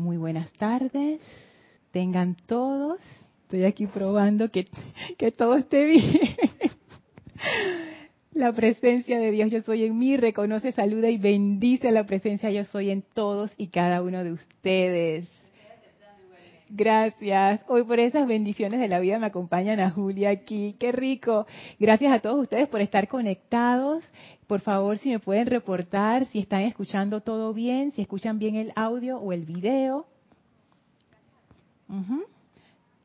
Muy buenas tardes. Tengan todos. Estoy aquí probando que, que todo esté bien. La presencia de Dios yo soy en mí reconoce, saluda y bendice la presencia yo soy en todos y cada uno de ustedes. Gracias. Hoy por esas bendiciones de la vida me acompañan a Julia aquí. Qué rico. Gracias a todos ustedes por estar conectados. Por favor, si me pueden reportar si están escuchando todo bien, si escuchan bien el audio o el video.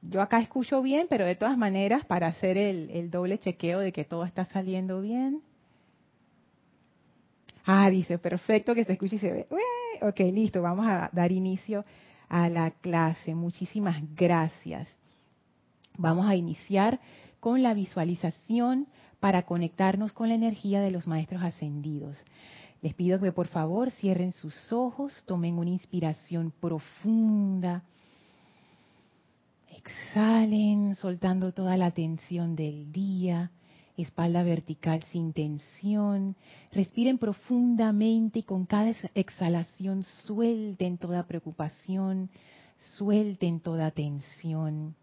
Yo acá escucho bien, pero de todas maneras, para hacer el, el doble chequeo de que todo está saliendo bien. Ah, dice, perfecto que se escuche y se ve. Ok, listo, vamos a dar inicio a la clase. Muchísimas gracias. Vamos a iniciar con la visualización para conectarnos con la energía de los maestros ascendidos. Les pido que por favor cierren sus ojos, tomen una inspiración profunda. Exhalen, soltando toda la tensión del día espalda vertical sin tensión. Respiren profundamente y con cada exhalación suelten toda preocupación, suelten toda tensión.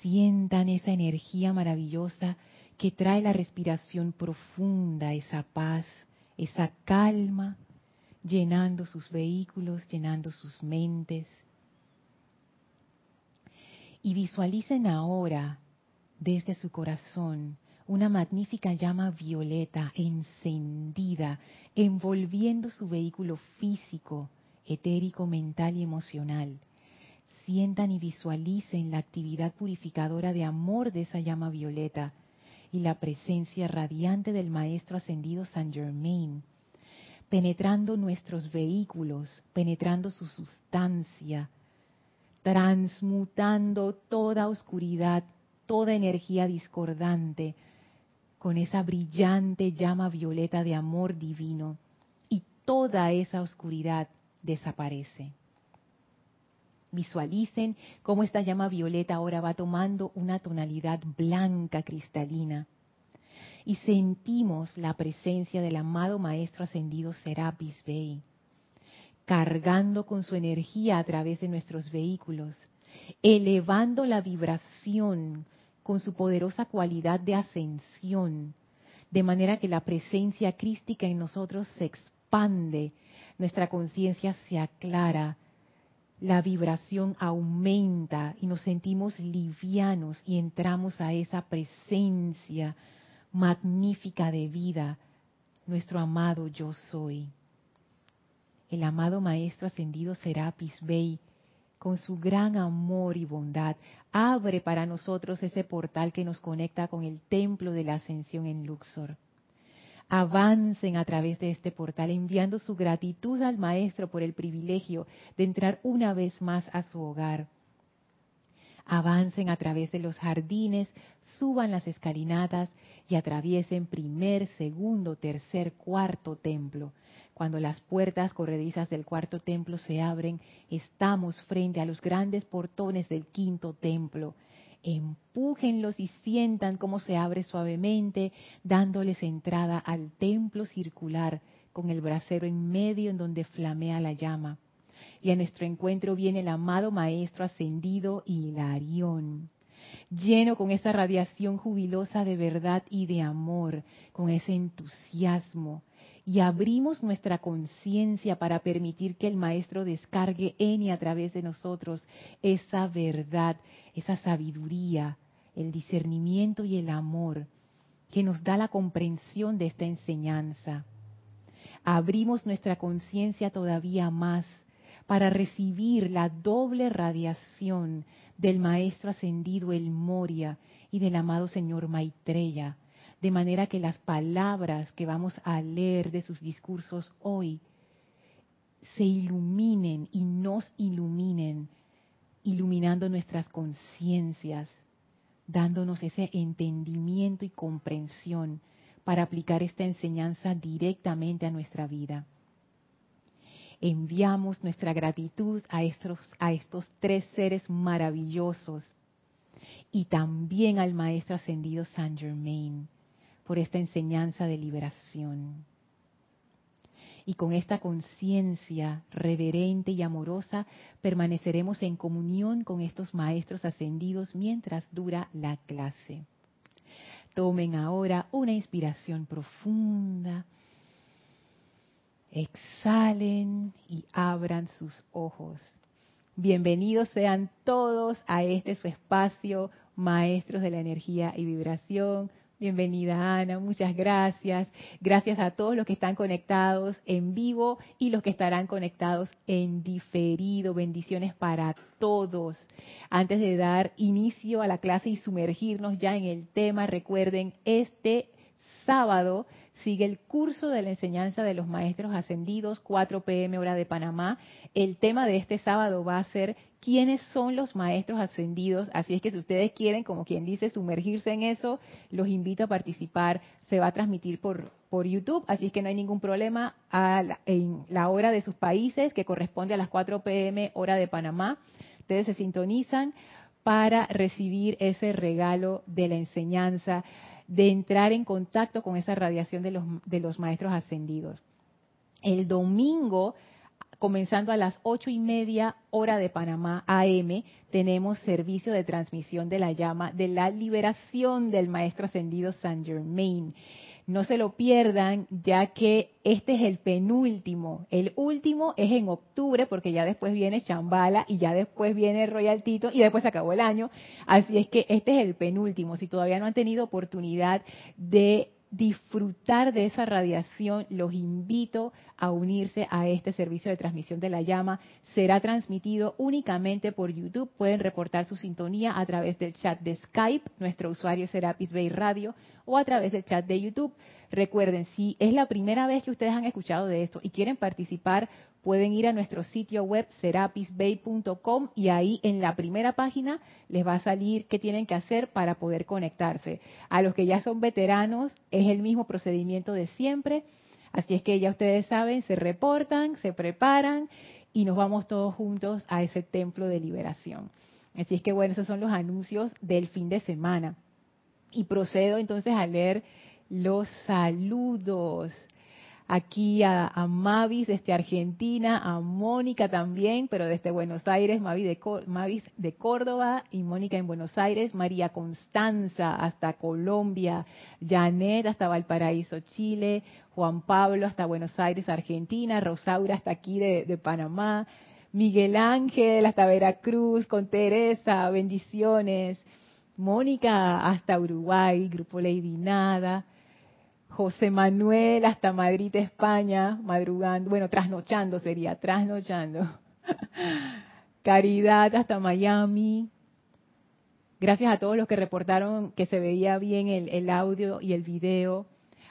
Sientan esa energía maravillosa que trae la respiración profunda, esa paz, esa calma, llenando sus vehículos, llenando sus mentes. Y visualicen ahora desde su corazón una magnífica llama violeta encendida, envolviendo su vehículo físico, etérico, mental y emocional. Sientan y visualicen la actividad purificadora de amor de esa llama violeta y la presencia radiante del Maestro Ascendido San Germain, penetrando nuestros vehículos, penetrando su sustancia, transmutando toda oscuridad, toda energía discordante, con esa brillante llama violeta de amor divino y toda esa oscuridad desaparece. Visualicen cómo esta llama violeta ahora va tomando una tonalidad blanca cristalina y sentimos la presencia del amado Maestro Ascendido Serapis Bey, cargando con su energía a través de nuestros vehículos, elevando la vibración con su poderosa cualidad de ascensión, de manera que la presencia crística en nosotros se expande, nuestra conciencia se aclara, la vibración aumenta y nos sentimos livianos y entramos a esa presencia magnífica de vida, nuestro amado yo soy. El amado Maestro Ascendido Serapis Bey con su gran amor y bondad, abre para nosotros ese portal que nos conecta con el templo de la ascensión en Luxor. Avancen a través de este portal enviando su gratitud al Maestro por el privilegio de entrar una vez más a su hogar. Avancen a través de los jardines, suban las escalinatas y atraviesen primer, segundo, tercer, cuarto templo cuando las puertas corredizas del cuarto templo se abren, estamos frente a los grandes portones del quinto templo. Empújenlos y sientan cómo se abre suavemente, dándoles entrada al templo circular con el brasero en medio en donde flamea la llama. Y a nuestro encuentro viene el amado Maestro ascendido Hilarión lleno con esa radiación jubilosa de verdad y de amor, con ese entusiasmo, y abrimos nuestra conciencia para permitir que el Maestro descargue en y a través de nosotros esa verdad, esa sabiduría, el discernimiento y el amor que nos da la comprensión de esta enseñanza. Abrimos nuestra conciencia todavía más para recibir la doble radiación del Maestro Ascendido El Moria y del amado Señor Maitreya, de manera que las palabras que vamos a leer de sus discursos hoy se iluminen y nos iluminen, iluminando nuestras conciencias, dándonos ese entendimiento y comprensión para aplicar esta enseñanza directamente a nuestra vida. Enviamos nuestra gratitud a estos, a estos tres seres maravillosos y también al Maestro Ascendido Saint Germain por esta enseñanza de liberación. y con esta conciencia reverente y amorosa permaneceremos en comunión con estos maestros ascendidos mientras dura la clase. Tomen ahora una inspiración profunda. Exhalen y abran sus ojos. Bienvenidos sean todos a este su espacio, maestros de la energía y vibración Bienvenida Ana, muchas gracias. Gracias a todos los que están conectados en vivo y los que estarán conectados en diferido. Bendiciones para todos. Antes de dar inicio a la clase y sumergirnos ya en el tema, recuerden, este sábado sigue el curso de la enseñanza de los maestros ascendidos, 4 pm hora de Panamá. El tema de este sábado va a ser quiénes son los maestros ascendidos. Así es que si ustedes quieren, como quien dice, sumergirse en eso, los invito a participar. Se va a transmitir por, por YouTube, así es que no hay ningún problema en la hora de sus países, que corresponde a las 4 pm hora de Panamá. Ustedes se sintonizan para recibir ese regalo de la enseñanza de entrar en contacto con esa radiación de los, de los maestros ascendidos. El domingo, comenzando a las ocho y media hora de Panamá AM, tenemos servicio de transmisión de la llama de la liberación del maestro ascendido Saint Germain. No se lo pierdan, ya que este es el penúltimo. El último es en octubre, porque ya después viene Chambala y ya después viene Royal Tito y después se acabó el año. Así es que este es el penúltimo. Si todavía no han tenido oportunidad de disfrutar de esa radiación, los invito a unirse a este servicio de transmisión de la llama. Será transmitido únicamente por YouTube. Pueden reportar su sintonía a través del chat de Skype. Nuestro usuario será Bay Radio o a través del chat de YouTube. Recuerden, si es la primera vez que ustedes han escuchado de esto y quieren participar, pueden ir a nuestro sitio web serapisbay.com y ahí en la primera página les va a salir qué tienen que hacer para poder conectarse. A los que ya son veteranos es el mismo procedimiento de siempre, así es que ya ustedes saben, se reportan, se preparan y nos vamos todos juntos a ese templo de liberación. Así es que bueno, esos son los anuncios del fin de semana. Y procedo entonces a leer los saludos. Aquí a, Mavis desde Argentina, a Mónica también, pero desde Buenos Aires, Mavis de, Mavis de Córdoba y Mónica en Buenos Aires, María Constanza hasta Colombia, Janet hasta Valparaíso, Chile, Juan Pablo hasta Buenos Aires, Argentina, Rosaura hasta aquí de, de Panamá, Miguel Ángel hasta Veracruz, con Teresa, bendiciones. Mónica hasta Uruguay, Grupo Lady Nada, José Manuel hasta Madrid, España, madrugando, bueno, trasnochando sería, trasnochando. Caridad hasta Miami. Gracias a todos los que reportaron que se veía bien el, el audio y el video.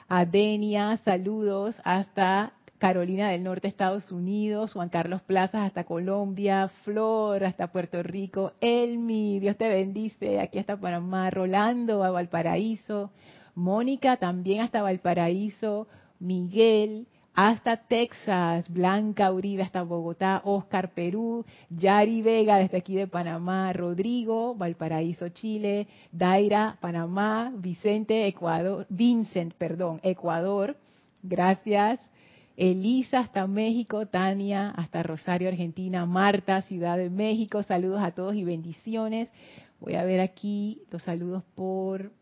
A Denia, saludos hasta Carolina del Norte, Estados Unidos, Juan Carlos Plazas hasta Colombia, Flor hasta Puerto Rico, Elmi, Dios te bendice, aquí hasta Panamá, Rolando a Valparaíso, Mónica también hasta Valparaíso, Miguel hasta Texas, Blanca Uribe hasta Bogotá, Oscar Perú, Yari Vega desde aquí de Panamá, Rodrigo, Valparaíso, Chile, Daira, Panamá, Vicente, Ecuador, Vincent, perdón, Ecuador, gracias. Elisa hasta México, Tania hasta Rosario, Argentina, Marta, Ciudad de México, saludos a todos y bendiciones. Voy a ver aquí los saludos por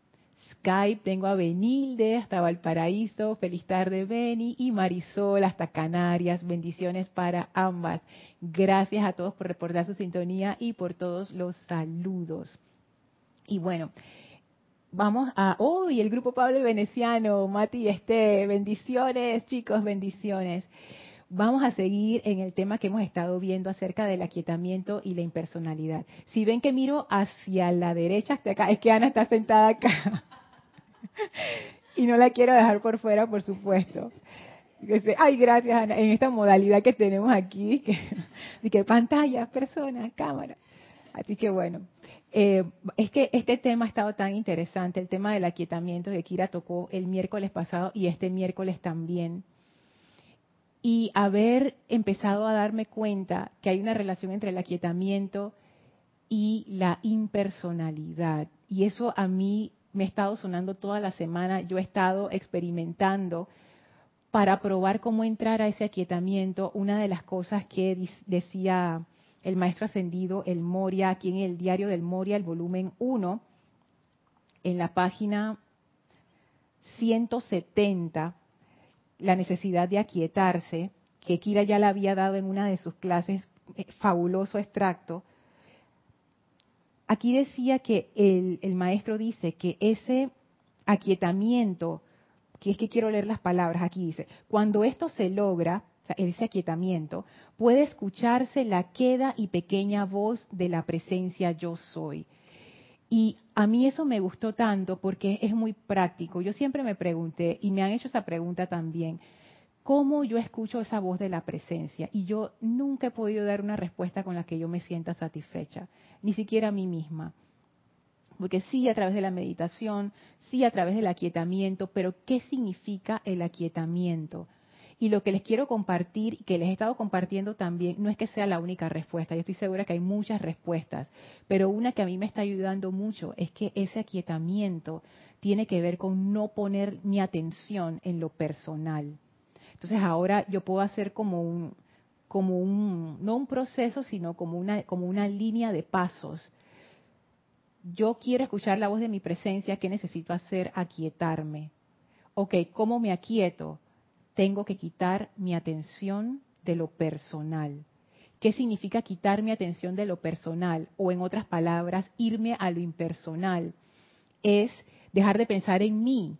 Skype. Tengo a Benilde hasta Valparaíso, feliz tarde Beni, y Marisol hasta Canarias, bendiciones para ambas. Gracias a todos por reportar su sintonía y por todos los saludos. Y bueno, vamos a hoy el grupo Pablo Veneciano, Mati y Este, bendiciones chicos, bendiciones. Vamos a seguir en el tema que hemos estado viendo acerca del aquietamiento y la impersonalidad. Si ven que miro hacia la derecha, hasta acá, es que Ana está sentada acá. y no la quiero dejar por fuera, por supuesto. Ay, gracias Ana, en esta modalidad que tenemos aquí, que, que pantalla, persona, cámara. Así que bueno, eh, es que este tema ha estado tan interesante, el tema del aquietamiento que Kira tocó el miércoles pasado y este miércoles también. Y haber empezado a darme cuenta que hay una relación entre el aquietamiento y la impersonalidad. Y eso a mí me ha estado sonando toda la semana. Yo he estado experimentando para probar cómo entrar a ese aquietamiento, una de las cosas que decía el maestro ascendido, el Moria, aquí en el diario del Moria, el volumen 1, en la página 170, la necesidad de aquietarse, que Kira ya la había dado en una de sus clases, eh, fabuloso extracto. Aquí decía que el, maestro dice que ese aquietamiento, que es que quiero leer las palabras, aquí dice, cuando esto se logra, ese aquietamiento, puede escucharse la queda y pequeña voz de la presencia yo soy. Y a mí eso me gustó tanto porque es muy práctico. Yo siempre me pregunté, y me han hecho esa pregunta también, ¿cómo yo escucho esa voz de la presencia? Y yo nunca he podido dar una respuesta con la que yo me sienta satisfecha, ni siquiera a mí misma. Porque sí a través de la meditación, sí a través del aquietamiento, pero ¿qué significa el aquietamiento? Y lo que les quiero compartir, que les he estado compartiendo también, no es que sea la única respuesta, yo estoy segura que hay muchas respuestas, pero una que a mí me está ayudando mucho es que ese aquietamiento tiene que ver con no poner mi atención en lo personal. Entonces ahora yo puedo hacer como un, como un, no un proceso, sino como una, como una línea de pasos. Yo quiero escuchar la voz de mi presencia, ¿qué necesito hacer? Aquietarme. Ok, ¿cómo me aquieto? tengo que quitar mi atención de lo personal. ¿Qué significa quitar mi atención de lo personal? O en otras palabras, irme a lo impersonal. Es dejar de pensar en mí,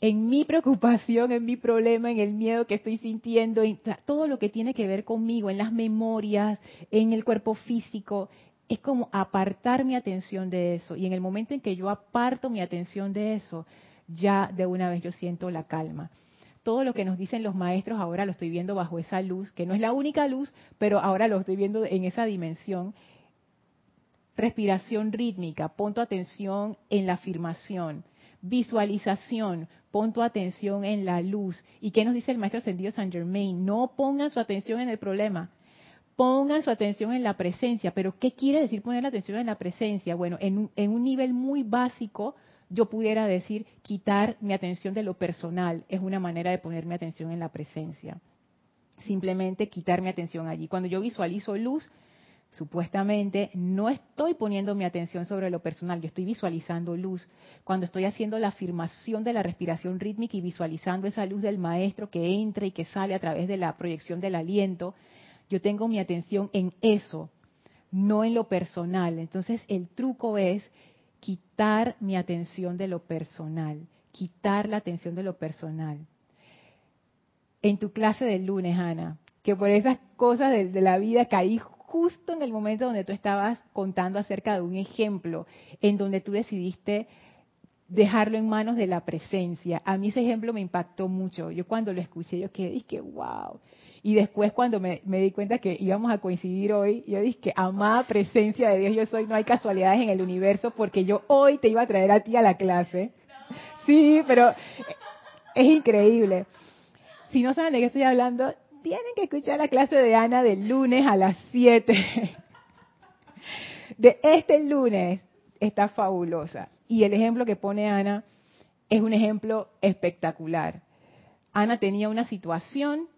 en mi preocupación, en mi problema, en el miedo que estoy sintiendo, en todo lo que tiene que ver conmigo, en las memorias, en el cuerpo físico. Es como apartar mi atención de eso. Y en el momento en que yo aparto mi atención de eso, ya de una vez yo siento la calma todo lo que nos dicen los maestros ahora lo estoy viendo bajo esa luz, que no es la única luz, pero ahora lo estoy viendo en esa dimensión. Respiración rítmica, pon tu atención en la afirmación. Visualización, pon tu atención en la luz. ¿Y qué nos dice el maestro ascendido San Germain? No pongan su atención en el problema, pongan su atención en la presencia. Pero ¿qué quiere decir poner la atención en la presencia? Bueno, en en un nivel muy básico, yo pudiera decir quitar mi atención de lo personal es una manera de poner mi atención en la presencia. Simplemente quitar mi atención allí. Cuando yo visualizo luz, supuestamente no estoy poniendo mi atención sobre lo personal, yo estoy visualizando luz. Cuando estoy haciendo la afirmación de la respiración rítmica y visualizando esa luz del maestro que entra y que sale a través de la proyección del aliento, yo tengo mi atención en eso, no en lo personal. Entonces el truco es quitar mi atención de lo personal, quitar la atención de lo personal. En tu clase del lunes, Ana, que por esas cosas de, la vida caí justo en el momento donde tú estabas contando acerca de un ejemplo, en donde tú decidiste dejarlo en manos de la presencia. A mí ese ejemplo me impactó mucho. Yo cuando lo escuché, yo quedé, dije, wow. Y después cuando me, di cuenta que íbamos a coincidir hoy, yo dije, amada presencia de Dios, yo soy, no hay casualidades en el universo porque yo hoy te iba a traer a ti a la clase. Sí, pero es increíble. Si no saben de qué estoy hablando, tienen que escuchar la clase de Ana del lunes a las 7. De este lunes está fabulosa. Y el ejemplo que pone Ana es un ejemplo espectacular. Ana tenía una situación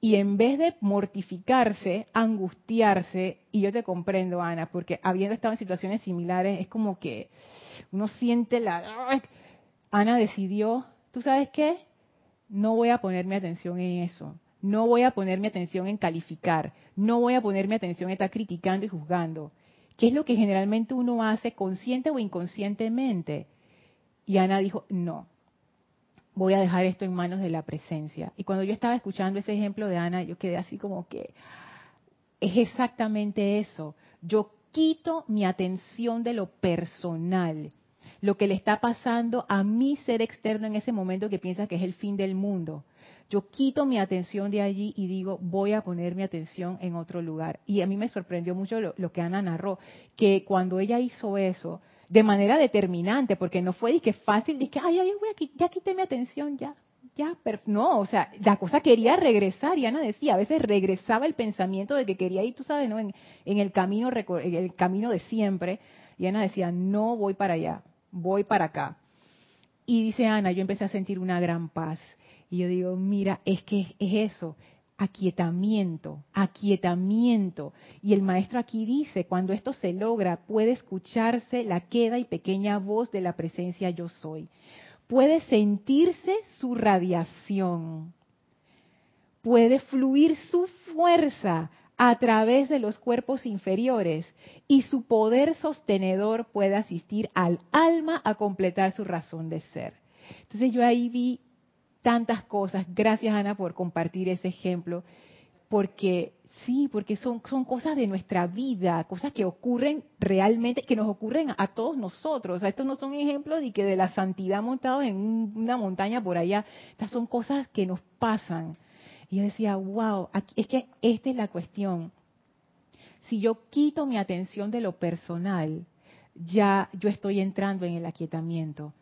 y en vez de mortificarse, angustiarse, y yo te comprendo, Ana, porque habiendo estado en situaciones similares, es como que uno siente la... Ana decidió, ¿tú sabes qué? No voy a poner mi atención en eso. No voy a poner mi atención en calificar. No voy a poner mi atención en estar criticando y juzgando. ¿Qué es lo que generalmente uno hace consciente o inconscientemente? Y Ana dijo, no, voy a dejar esto en manos de la presencia. Y cuando yo estaba escuchando ese ejemplo de Ana, yo quedé así como que es exactamente eso. Yo quito mi atención de lo personal, lo que le está pasando a mi ser externo en ese momento que piensa que es el fin del mundo. Yo quito mi atención de allí y digo, voy a poner mi atención en otro lugar. Y a mí me sorprendió mucho lo, que Ana narró, que cuando ella hizo eso, de manera determinante, porque no fue fácil, dije, ay, ay, voy a, ya quité mi atención, ya, ya, no, o sea, la cosa quería regresar, y Ana decía, a veces regresaba el pensamiento de que quería ir, tú sabes, ¿no? En, en el camino, en el camino de siempre, y Ana decía, no voy para allá, voy para acá. Y dice Ana, yo empecé a sentir una gran paz Y yo digo, mira, es que es eso, aquietamiento, aquietamiento. Y el maestro aquí dice, cuando esto se logra, puede escucharse la queda y pequeña voz de la presencia yo soy. Puede sentirse su radiación. Puede fluir su fuerza a través de los cuerpos inferiores y su poder sostenedor puede asistir al alma a completar su razón de ser. Entonces yo ahí vi tantas cosas. Gracias, Ana, por compartir ese ejemplo, porque sí, porque son, son cosas de nuestra vida, cosas que ocurren realmente, que nos ocurren a, todos nosotros. Estos no son ejemplos de que de la santidad montados en una montaña por allá. Estas son cosas que nos pasan. Y yo decía, wow, es que esta es la cuestión. Si yo quito mi atención de lo personal, ya yo estoy entrando en el aquietamiento.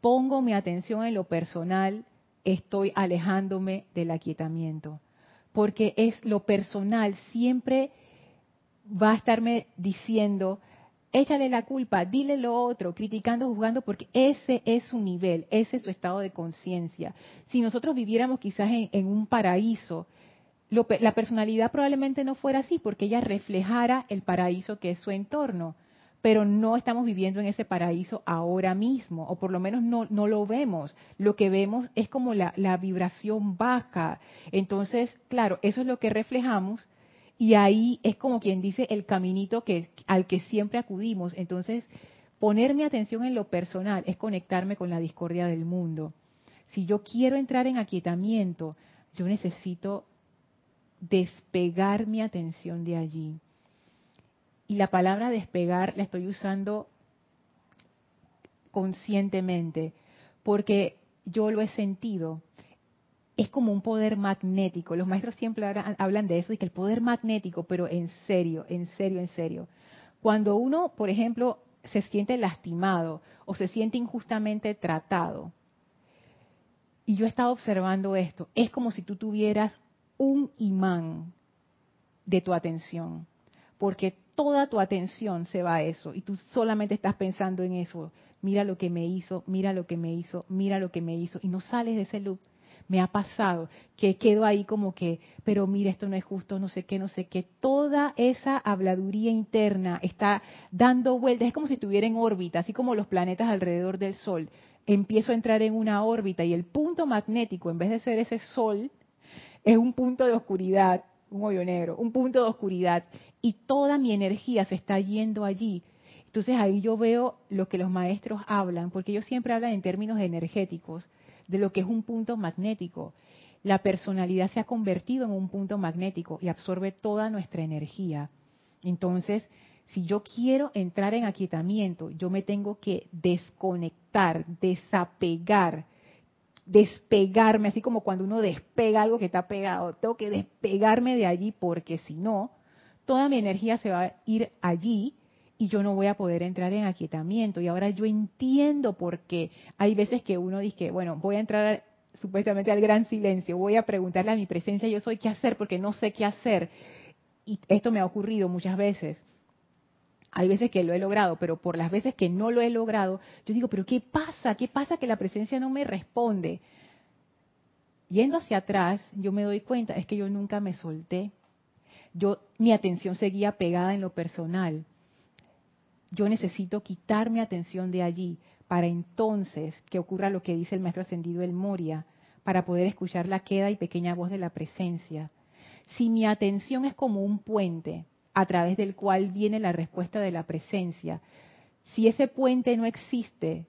Pongo mi atención en lo personal, estoy alejándome del aquietamiento. Porque es lo personal, siempre va a estarme diciendo, échale la culpa, dile lo otro, criticando, juzgando, porque ese es su nivel, ese es su estado de conciencia. Si nosotros viviéramos quizás en, un paraíso, la personalidad probablemente no fuera así, porque ella reflejara el paraíso que es su entorno pero no estamos viviendo en ese paraíso ahora mismo, o por lo menos no, lo vemos. Lo que vemos es como la, vibración baja. Entonces, claro, eso es lo que reflejamos y ahí es como quien dice el caminito al que siempre acudimos. Entonces, poner mi atención en lo personal es conectarme con la discordia del mundo. Si yo quiero entrar en aquietamiento, yo necesito despegar mi atención de allí y la palabra despegar la estoy usando conscientemente, porque yo lo he sentido. Es como un poder magnético. Los maestros siempre hablan de eso, y que el poder magnético, pero en serio, en serio, en serio. Cuando uno, por ejemplo, se siente lastimado o se siente injustamente tratado, y yo he estado observando esto, es como si tú tuvieras un imán de tu atención, porque toda tu atención se va a eso y tú solamente estás pensando en eso. Mira lo que me hizo, mira lo que me hizo, mira lo que me hizo y no sales de ese loop. Me ha pasado que quedo ahí como que, pero mira, esto no es justo, no sé qué, no sé qué. Toda esa habladuría interna está dando vueltas, es como si estuviera en órbita, así como los planetas alrededor del Sol. Empiezo a entrar en una órbita y el punto magnético, en vez de ser ese Sol, es un punto de oscuridad un hoyo negro, un punto de oscuridad, y toda mi energía se está yendo allí. Entonces ahí yo veo lo que los maestros hablan, porque ellos siempre hablan en términos energéticos de lo que es un punto magnético. La personalidad se ha convertido en un punto magnético y absorbe toda nuestra energía. Entonces, si yo quiero entrar en aquietamiento, yo me tengo que desconectar, desapegar despegarme, así como cuando uno despega algo que está pegado, tengo que despegarme de allí porque si no, toda mi energía se va a ir allí y yo no voy a poder entrar en aquietamiento. Y ahora yo entiendo por qué hay veces que uno dice, bueno, voy a entrar supuestamente al gran silencio, voy a preguntarle a mi presencia, yo soy qué hacer porque no sé qué hacer. Y esto me ha ocurrido muchas veces. Hay veces que lo he logrado, pero por las veces que no lo he logrado, yo digo, pero ¿qué pasa? ¿Qué pasa que la presencia no me responde? Yendo hacia atrás, yo me doy cuenta, es que yo nunca me solté. Yo, mi atención seguía pegada en lo personal. Yo necesito quitar mi atención de allí para entonces que ocurra lo que dice el maestro ascendido El Moria, para poder escuchar la queda y pequeña voz de la presencia. Si mi atención es como un puente, a través del cual viene la respuesta de la presencia. Si ese puente no existe,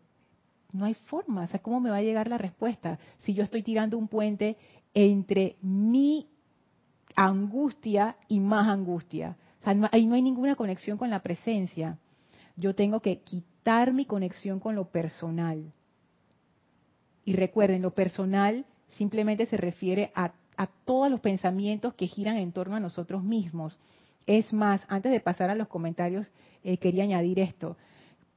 no hay forma. O sea, ¿cómo me va a llegar la respuesta? Si yo estoy tirando un puente entre mi angustia y más angustia. O sea, ahí no hay ninguna conexión con la presencia. Yo tengo que quitar mi conexión con lo personal. Y recuerden, lo personal simplemente se refiere a todos los pensamientos que giran en torno a nosotros mismos. Es más, antes de pasar a los comentarios, eh, quería añadir esto,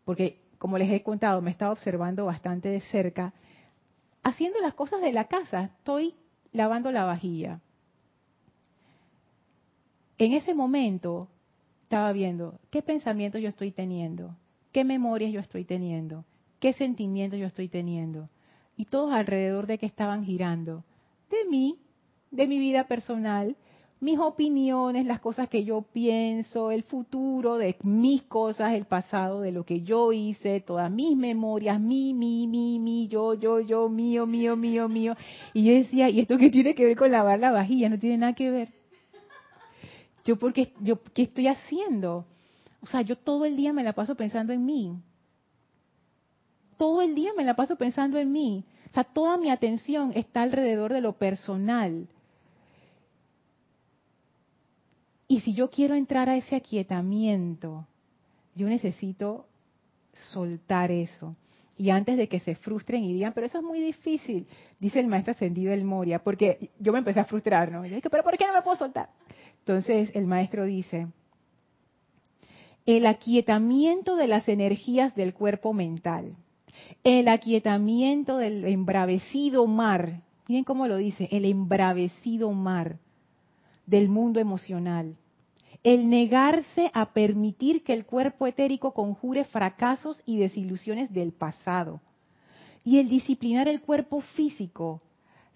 porque como les he contado, me he estado observando bastante de cerca, haciendo las cosas de la casa, estoy lavando la vajilla. En ese momento estaba viendo qué pensamientos yo estoy teniendo, qué memorias yo estoy teniendo, qué sentimientos yo estoy teniendo. ¿Y todos alrededor de qué estaban girando? De mí, de mi vida personal, mis opiniones, las cosas que yo pienso, el futuro de mis cosas, el pasado de lo que yo hice, todas mis memorias, mi, mi, mi, mi, yo, yo, yo, mío, mío, mío, mío. Y yo decía, ¿y esto qué tiene que ver con lavar la vajilla? No tiene nada que ver. Yo porque yo qué estoy haciendo? O sea, yo todo el día me la paso pensando en mí. Todo el día me la paso pensando en mí. O sea, toda mi atención está alrededor de lo personal y si yo quiero entrar a ese aquietamiento, yo necesito soltar eso. Y antes de que se frustren y digan, pero eso es muy difícil, dice el maestro ascendido El Moria, porque yo me empecé a frustrar, ¿no? Yo dije, pero ¿por qué no me puedo soltar? Entonces el maestro dice, el aquietamiento de las energías del cuerpo mental, el aquietamiento del embravecido mar, miren cómo lo dice, el embravecido mar, del mundo emocional. El negarse a permitir que el cuerpo etérico conjure fracasos y desilusiones del pasado. Y el disciplinar el cuerpo físico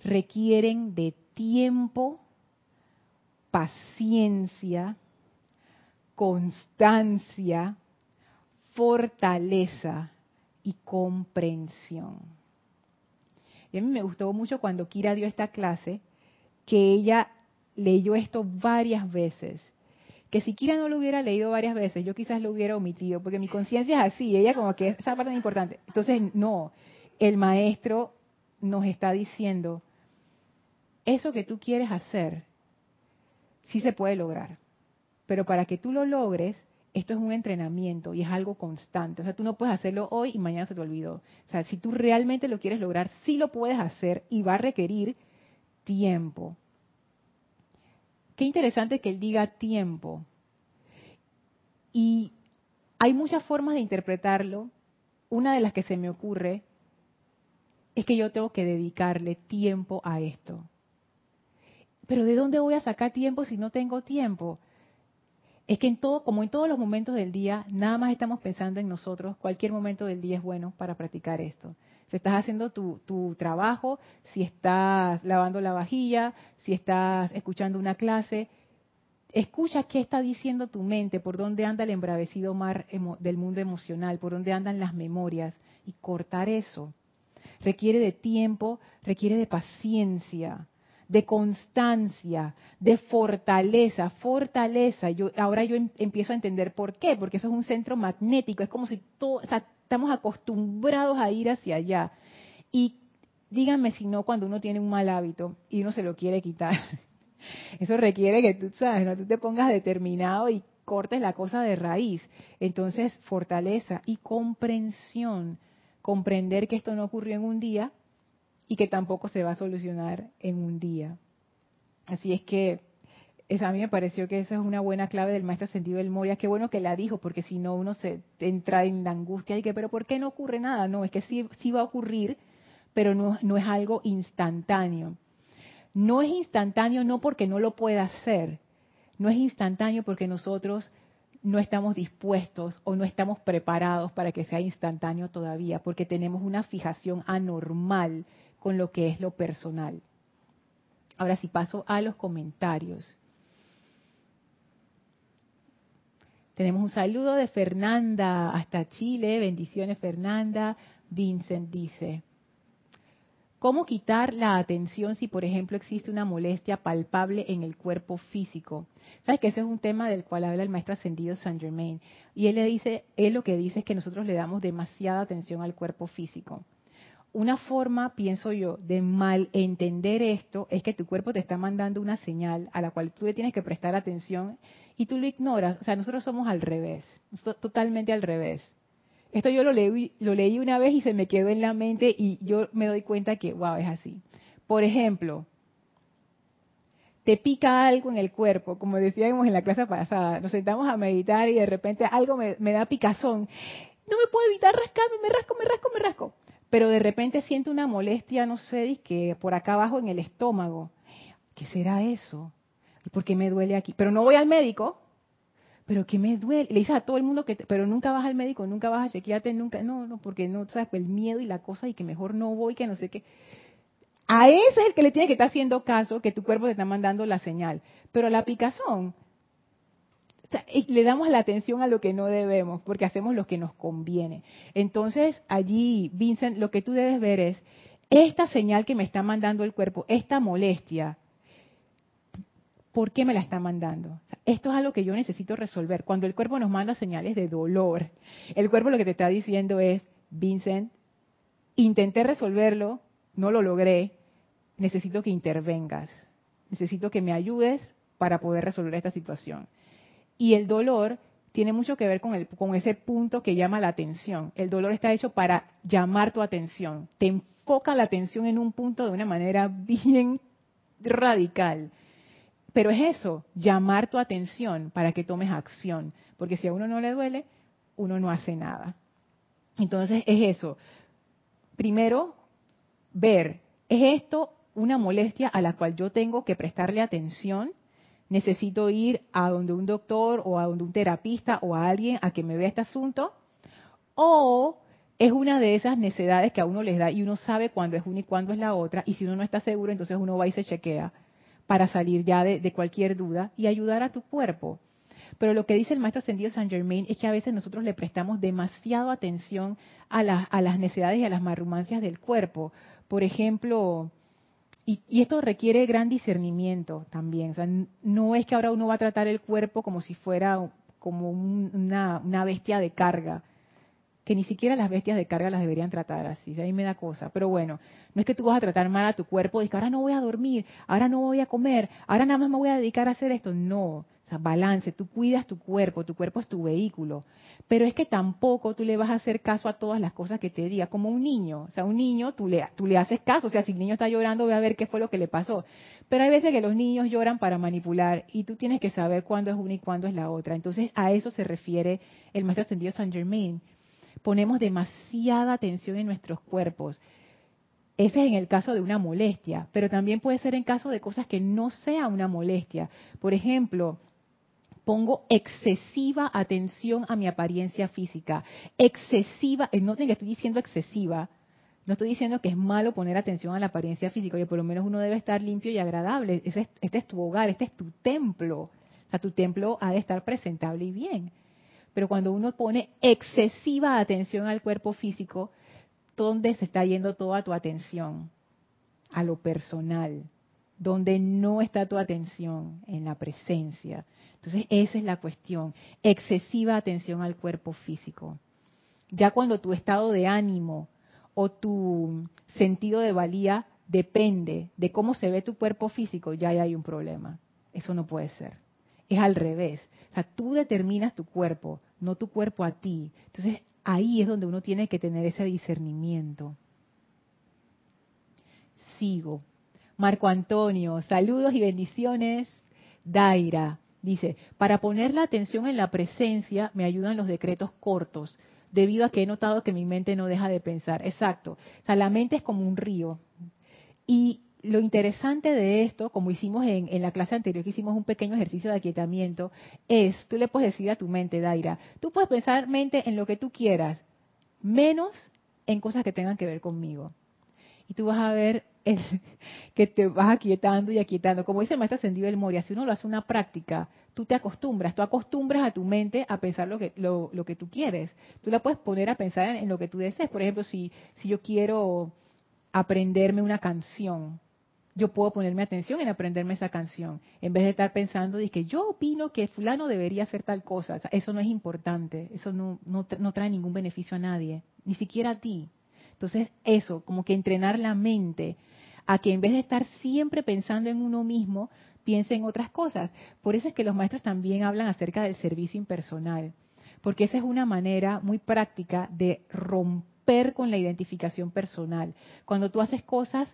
requieren de tiempo, paciencia, constancia, fortaleza y comprensión. A mí me gustó mucho cuando Kira dio esta clase, que ella leyó esto varias veces. Que si no lo hubiera leído varias veces, yo quizás lo hubiera omitido, porque mi conciencia es así, ella como que esa parte es importante. Entonces, no, el maestro nos está diciendo, eso que tú quieres hacer, sí se puede lograr, pero para que tú lo logres, esto es un entrenamiento y es algo constante. O sea, tú no puedes hacerlo hoy y mañana se te olvidó. O sea, si tú realmente lo quieres lograr, sí lo puedes hacer y va a requerir tiempo. Qué interesante que él diga tiempo. Y hay muchas formas de interpretarlo. Una de las que se me ocurre es que yo tengo que dedicarle tiempo a esto. Pero ¿de dónde voy a sacar tiempo si no tengo tiempo? Es que en todo, como en todos los momentos del día, nada más estamos pensando en nosotros. Cualquier momento del día es bueno para practicar esto si estás haciendo tu, trabajo, si estás lavando la vajilla, si estás escuchando una clase, escucha qué está diciendo tu mente, por dónde anda el embravecido mar del mundo emocional, por dónde andan las memorias y cortar eso. Requiere de tiempo, requiere de paciencia, de constancia, de fortaleza, fortaleza. Yo ahora yo em, empiezo a entender por qué, porque eso es un centro magnético, es como si todo, estamos acostumbrados a ir hacia allá. Y díganme si no cuando uno tiene un mal hábito y uno se lo quiere quitar. Eso requiere que tú, sabes, ¿no? tú te pongas determinado y cortes la cosa de raíz. Entonces, fortaleza y comprensión. Comprender que esto no ocurrió en un día y que tampoco se va a solucionar en un día. Así es que a mí me pareció que eso es una buena clave del maestro sentido del Moria. Qué bueno que la dijo, porque si no uno se entra en la angustia y que, pero ¿por qué no ocurre nada? No, es que sí, sí va a ocurrir, pero no, no es algo instantáneo. No es instantáneo no porque no lo pueda hacer, no es instantáneo porque nosotros no estamos dispuestos o no estamos preparados para que sea instantáneo todavía, porque tenemos una fijación anormal con lo que es lo personal. Ahora sí paso a los comentarios. Tenemos un saludo de Fernanda hasta Chile. Bendiciones, Fernanda. Vincent dice, ¿cómo quitar la atención si, por ejemplo, existe una molestia palpable en el cuerpo físico? Sabes que ese es un tema del cual habla el maestro ascendido Saint Germain. Y él le dice, él lo que dice es que nosotros le damos demasiada atención al cuerpo físico una forma, pienso yo, de mal entender esto es que tu cuerpo te está mandando una señal a la cual tú le tienes que prestar atención y tú lo ignoras. O sea, nosotros somos al revés, totalmente al revés. Esto yo lo leí, lo leí una vez y se me quedó en la mente y yo me doy cuenta que, wow, es así. Por ejemplo, te pica algo en el cuerpo, como decíamos en la clase pasada, nos sentamos a meditar y de repente algo me, me da picazón. No me puedo evitar rascarme, me rasco, me rasco, me rasco pero de repente siento una molestia, no sé, que por acá abajo en el estómago. ¿Qué será eso? ¿Por qué me duele aquí? Pero no voy al médico, pero que me duele. Le dices a todo el mundo que, pero nunca vas al médico, nunca vas a chequearte, nunca, no, no, porque no, sabes, el miedo y la cosa y que mejor no voy, que no sé qué. A ese es el que le tiene que estar haciendo caso, que tu cuerpo te está mandando la señal. Pero la picazón, le damos la atención a lo que no debemos, porque hacemos lo que nos conviene. Entonces, allí, Vincent, lo que tú debes ver es, esta señal que me está mandando el cuerpo, esta molestia, ¿por qué me la está mandando? esto es algo que yo necesito resolver. Cuando el cuerpo nos manda señales de dolor, el cuerpo lo que te está diciendo es, Vincent, intenté resolverlo, no lo logré, necesito que intervengas, necesito que me ayudes para poder resolver esta situación. Y el dolor tiene mucho que ver con, el, con ese punto que llama la atención. El dolor está hecho para llamar tu atención. Te enfoca la atención en un punto de una manera bien radical. Pero es eso, llamar tu atención para que tomes acción. Porque si a uno no le duele, uno no hace nada. Entonces es eso. Primero, ver, ¿es esto una molestia a la cual yo tengo que prestarle atención? Necesito ir a donde un doctor o a donde un terapista o a alguien a que me vea este asunto, o es una de esas necesidades que a uno les da y uno sabe cuándo es una y cuándo es la otra, y si uno no está seguro, entonces uno va y se chequea para salir ya de, cualquier duda y ayudar a tu cuerpo. Pero lo que dice el maestro ascendido Saint Germain es que a veces nosotros le prestamos demasiado atención a, a las necesidades y a las marrumancias del cuerpo. Por ejemplo, y, esto requiere gran discernimiento también. O sea, no es que ahora uno va a tratar el cuerpo como si fuera como una, bestia de carga, que ni siquiera las bestias de carga las deberían tratar así. Ahí me da cosa. Pero bueno, no es que tú vas a tratar mal a tu cuerpo y que ahora no voy a dormir, ahora no voy a comer, ahora nada más me voy a dedicar a hacer esto. No balance, tú cuidas tu cuerpo, tu cuerpo es tu vehículo, pero es que tampoco tú le vas a hacer caso a todas las cosas que te diga, como un niño, o sea, un niño tú le, tú le haces caso, o sea, si el niño está llorando, ve a ver qué fue lo que le pasó, pero hay veces que los niños lloran para manipular y tú tienes que saber cuándo es una y cuándo es la otra, entonces a eso se refiere el maestro ascendido Saint Germain, ponemos demasiada atención en nuestros cuerpos, ese es en el caso de una molestia, pero también puede ser en caso de cosas que no sea una molestia. Por ejemplo, pongo excesiva atención a mi apariencia física. Excesiva, eh, no que estoy diciendo excesiva, no estoy diciendo que es malo poner atención a la apariencia física, oye, por lo menos uno debe estar limpio y agradable. este es tu hogar, este es tu templo. O sea, tu templo ha de estar presentable y bien. Pero cuando uno pone excesiva atención al cuerpo físico, ¿dónde se está yendo toda tu atención? A lo personal. Donde no está tu atención en la presencia. Entonces, esa es la cuestión, excesiva atención al cuerpo físico. Ya cuando tu estado de ánimo o tu sentido de valía depende de cómo se ve tu cuerpo físico, ya hay un problema. Eso no puede ser. Es al revés. O sea, tú determinas tu cuerpo, no tu cuerpo a ti. Entonces, ahí es donde uno tiene que tener ese discernimiento. Sigo. Marco Antonio, saludos y bendiciones. Daira, Dice, para poner la atención en la presencia me ayudan los decretos cortos, debido a que he notado que mi mente no deja de pensar. Exacto. O sea, la mente es como un río. Y lo interesante de esto, como hicimos en, en, la clase anterior, que hicimos un pequeño ejercicio de aquietamiento, es, tú le puedes decir a tu mente, Daira, tú puedes pensar mente en lo que tú quieras, menos en cosas que tengan que ver conmigo. Y tú vas a ver que te vas aquietando y aquietando. Como dice el maestro ascendido del Moria, si uno lo hace una práctica, tú te acostumbras, tú acostumbras a tu mente a pensar lo que, lo, que tú quieres. Tú la puedes poner a pensar en, lo que tú desees. Por ejemplo, si, si yo quiero aprenderme una canción, yo puedo ponerme atención en aprenderme esa canción, en vez de estar pensando de que yo opino que fulano debería hacer tal cosa. eso no es importante, eso no, no, no trae ningún beneficio a nadie, ni siquiera a ti. Entonces, eso, como que entrenar la mente a que en vez de estar siempre pensando en uno mismo, piense en otras cosas. Por eso es que los maestros también hablan acerca del servicio impersonal, porque esa es una manera muy práctica de romper con la identificación personal. Cuando tú haces cosas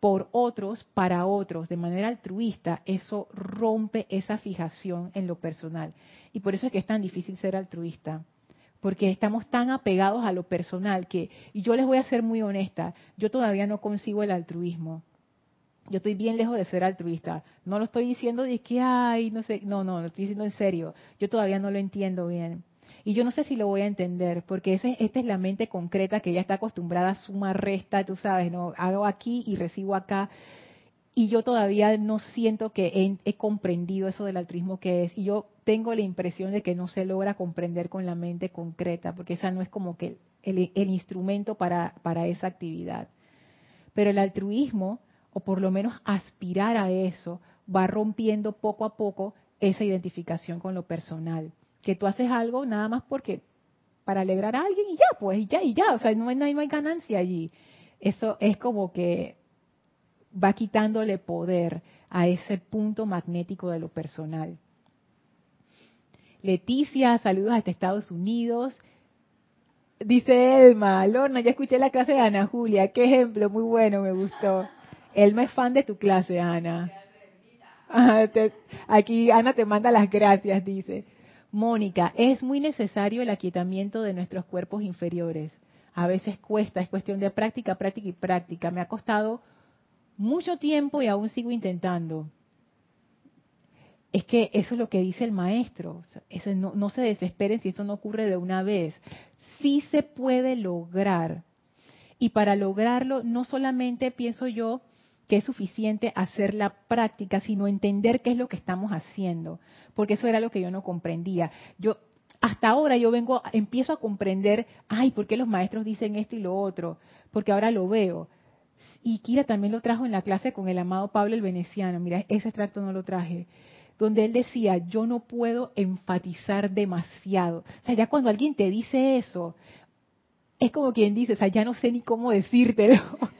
por otros, para otros, de manera altruista, eso rompe esa fijación en lo personal. Y por eso es que es tan difícil ser altruista porque estamos tan apegados a lo personal que, y yo les voy a ser muy honesta, yo todavía no consigo el altruismo. yo estoy bien lejos de ser altruista. No lo estoy diciendo de que, ay, no sé, no, no, lo estoy diciendo en serio. Yo todavía no lo entiendo bien. Y yo no sé si lo voy a entender, porque ese, esta es la mente concreta que ya está acostumbrada a suma, resta, tú sabes, ¿no? Hago aquí y recibo acá. Y yo todavía no siento que he, comprendido eso del altruismo que es. Y yo tengo la impresión de que no se logra comprender con la mente concreta, porque esa no es como que el, instrumento para, para esa actividad. Pero el altruismo, o por lo menos aspirar a eso, va rompiendo poco a poco esa identificación con lo personal que tú haces algo nada más porque para alegrar a alguien y ya, pues, y ya, y ya, o sea, no hay, no hay ganancia allí. Eso es como que va quitándole poder a ese punto magnético de lo personal. Leticia, saludos hasta Estados Unidos. Dice Elma, Lorna, ya escuché la clase de Ana Julia, qué ejemplo, muy bueno, me gustó. Elma es fan de tu clase, Ana. Aquí Ana te manda las gracias, dice. Mónica, es muy necesario el aquietamiento de nuestros cuerpos inferiores. A veces cuesta, es cuestión de práctica, práctica y práctica. Me ha costado mucho tiempo y aún sigo intentando. Es que eso es lo que dice el maestro. no, no se desesperen si esto no ocurre de una vez. Sí se puede lograr. Y para lograrlo, no solamente pienso yo que es suficiente hacer la práctica, sino entender qué es lo que estamos haciendo, porque eso era lo que yo no comprendía. Yo hasta ahora yo vengo, empiezo a comprender, ay, ¿por qué los maestros dicen esto y lo otro? Porque ahora lo veo. Y Kira también lo trajo en la clase con el amado Pablo el Veneciano. Mira, ese extracto no lo traje. Donde él decía, yo no puedo enfatizar demasiado. O sea, ya cuando alguien te dice eso, es como quien dice, o sea, ya no sé ni cómo decírtelo.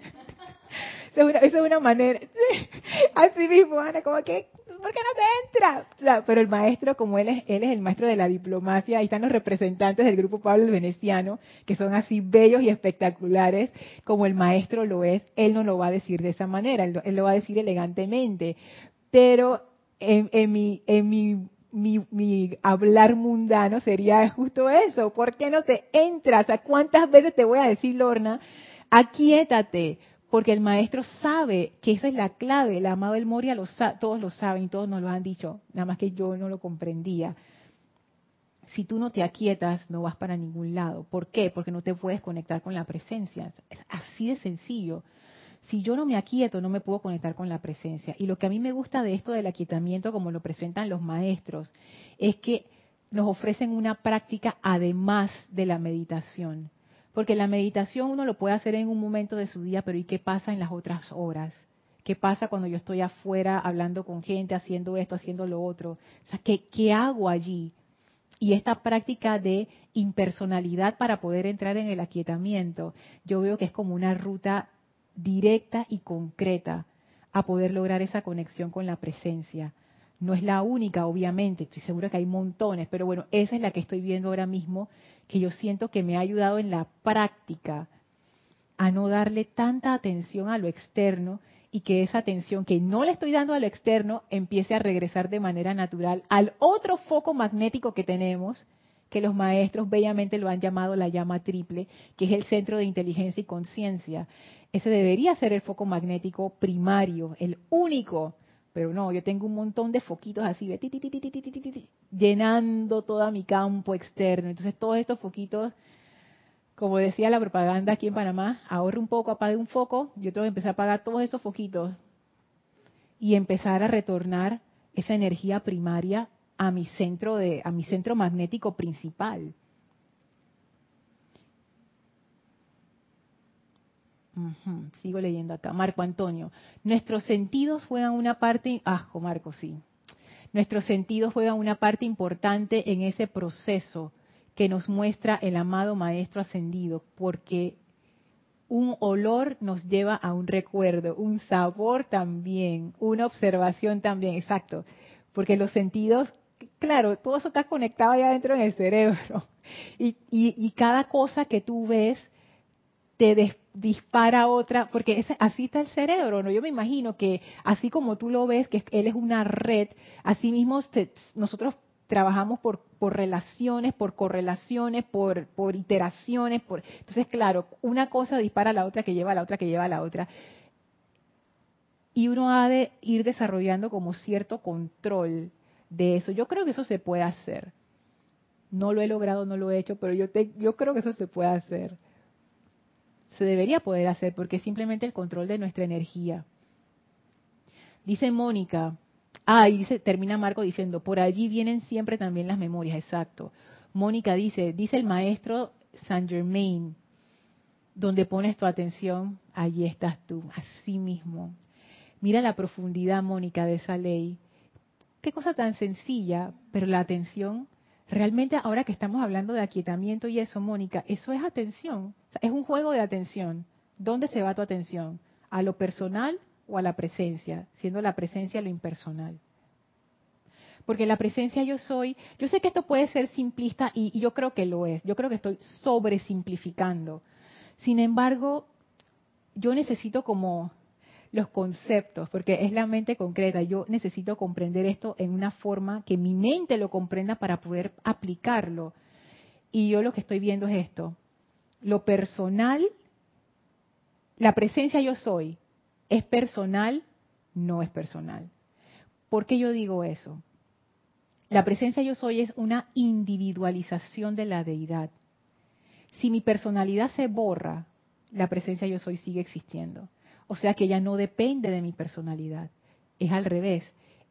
Esa es una, manera. Así mismo, Ana, como que, ¿por qué no te entra? pero el maestro, como él es, él es el maestro de la diplomacia, ahí están los representantes del grupo Pablo el Veneciano, que son así bellos y espectaculares, como el maestro lo es, él no lo va a decir de esa manera, él, lo va a decir elegantemente. Pero en, mi, en mi mi, mi, hablar mundano sería justo eso. ¿Por qué no te entras? ¿A cuántas veces te voy a decir, Lorna? Aquíétate, porque el maestro sabe que esa es la clave, el amado El Moria lo todos lo saben, todos nos lo han dicho, nada más que yo no lo comprendía. Si tú no te aquietas, no vas para ningún lado. ¿Por qué? Porque no te puedes conectar con la presencia. Es así de sencillo. Si yo no me aquieto, no me puedo conectar con la presencia. Y lo que a mí me gusta de esto del aquietamiento, como lo presentan los maestros, es que nos ofrecen una práctica además de la meditación. Porque la meditación uno lo puede hacer en un momento de su día, pero ¿y qué pasa en las otras horas? ¿Qué pasa cuando yo estoy afuera hablando con gente, haciendo esto, haciendo lo otro? O sea, ¿qué, hago allí? Y esta práctica de impersonalidad para poder entrar en el aquietamiento, yo veo que es como una ruta directa y concreta a poder lograr esa conexión con la presencia. No es la única, obviamente, estoy segura que hay montones, pero bueno, esa es la que estoy viendo ahora mismo que yo siento que me ha ayudado en la práctica a no darle tanta atención a lo externo y que esa atención que no le estoy dando a lo externo empiece a regresar de manera natural al otro foco magnético que tenemos, que los maestros bellamente lo han llamado la llama triple, que es el centro de inteligencia y conciencia. Ese debería ser el foco magnético primario, el único pero no, yo tengo un montón de foquitos así, de llenando todo mi campo externo. Entonces todos estos foquitos, como decía la propaganda aquí en Panamá, ahorre un poco, apague un foco, yo tengo que empezar a apagar todos esos foquitos y empezar a retornar esa energía primaria a mi centro de, a mi centro magnético principal. Sigo leyendo acá. Marco Antonio. Nuestros sentidos juegan una parte. Ah, Marco, sí. Nuestros sentidos juegan una parte importante en ese proceso que nos muestra el amado Maestro Ascendido, porque un olor nos lleva a un recuerdo, un sabor también, una observación también, exacto, porque los sentidos, claro, todo eso está conectado allá adentro en el cerebro, y, y cada cosa que tú ves te dispara otra, porque así está el cerebro, ¿no? Yo me imagino que así como tú lo ves, que él es una red, así mismo nosotros trabajamos por, por relaciones, por correlaciones, por, iteraciones, por entonces claro, una cosa dispara a la otra que lleva a la otra que lleva a la otra. y uno ha de ir desarrollando como cierto control de eso. Yo creo que eso se puede hacer. No lo he logrado, no lo he hecho, pero yo, yo creo que eso se puede hacer. Se debería poder hacer porque es simplemente el control de nuestra energía. Dice Mónica, ah, y termina Marco diciendo, por allí vienen siempre también las memorias, exacto. Mónica dice, dice el maestro Saint Germain, donde pones tu atención, allí estás tú, así mismo. Mira la profundidad, Mónica, de esa ley. Qué cosa tan sencilla, pero la atención, realmente ahora que estamos hablando de aquietamiento y eso, Mónica, eso es atención. es un juego de atención. ¿Dónde se va tu atención? ¿A lo personal o a la presencia? Siendo la presencia lo impersonal. Porque la presencia yo soy, yo sé que esto puede ser simplista y, y yo creo que lo es. Yo creo que estoy sobresimplificando. Sin embargo, yo necesito como los conceptos, porque es la mente concreta. Yo necesito comprender esto en una forma que mi mente lo comprenda para poder aplicarlo. Y yo lo que estoy viendo es esto. Lo personal, la presencia yo soy, ¿es personal? No es personal. ¿Por qué yo digo eso? La presencia yo soy es una individualización de la deidad. Si mi personalidad se borra, la presencia yo soy sigue existiendo. O sea que ella no depende de mi personalidad. Es al revés.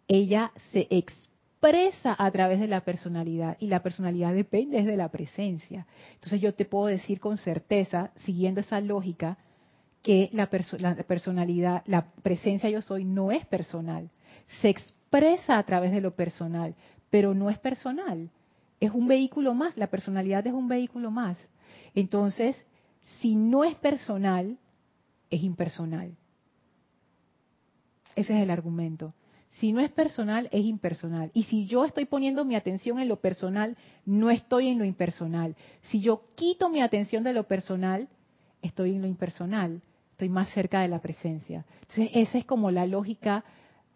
Ella se expresa a través de la personalidad y la personalidad depende de la presencia. Entonces yo te puedo decir con certeza, siguiendo esa lógica, que la, la personalidad, la presencia yo soy no es personal. Se expresa a través de lo personal, pero no es personal. Es un vehículo más, la personalidad es un vehículo más. Entonces, si no es personal, es impersonal. Ese es el argumento. Si no es personal, es impersonal. Y si yo estoy poniendo mi atención en lo personal, no estoy en lo impersonal. Si yo quito mi atención de lo personal, estoy en lo impersonal. Estoy más cerca de la presencia. Entonces, esa es como la lógica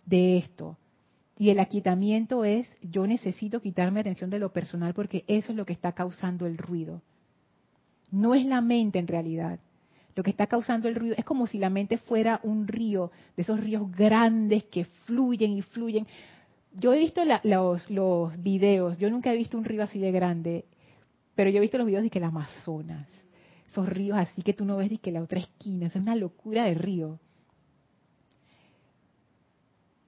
de esto. Y el aquietamiento es, yo necesito quitarme atención de lo personal porque eso es lo que está causando el ruido. No es la mente en realidad lo que está causando el ruido es como si la mente fuera un río, de esos ríos grandes que fluyen y fluyen. Yo he visto los, videos, yo nunca he visto un río así de grande, pero yo he visto los videos de que el Amazonas, esos ríos así que tú no ves de que la otra esquina, es una locura de río.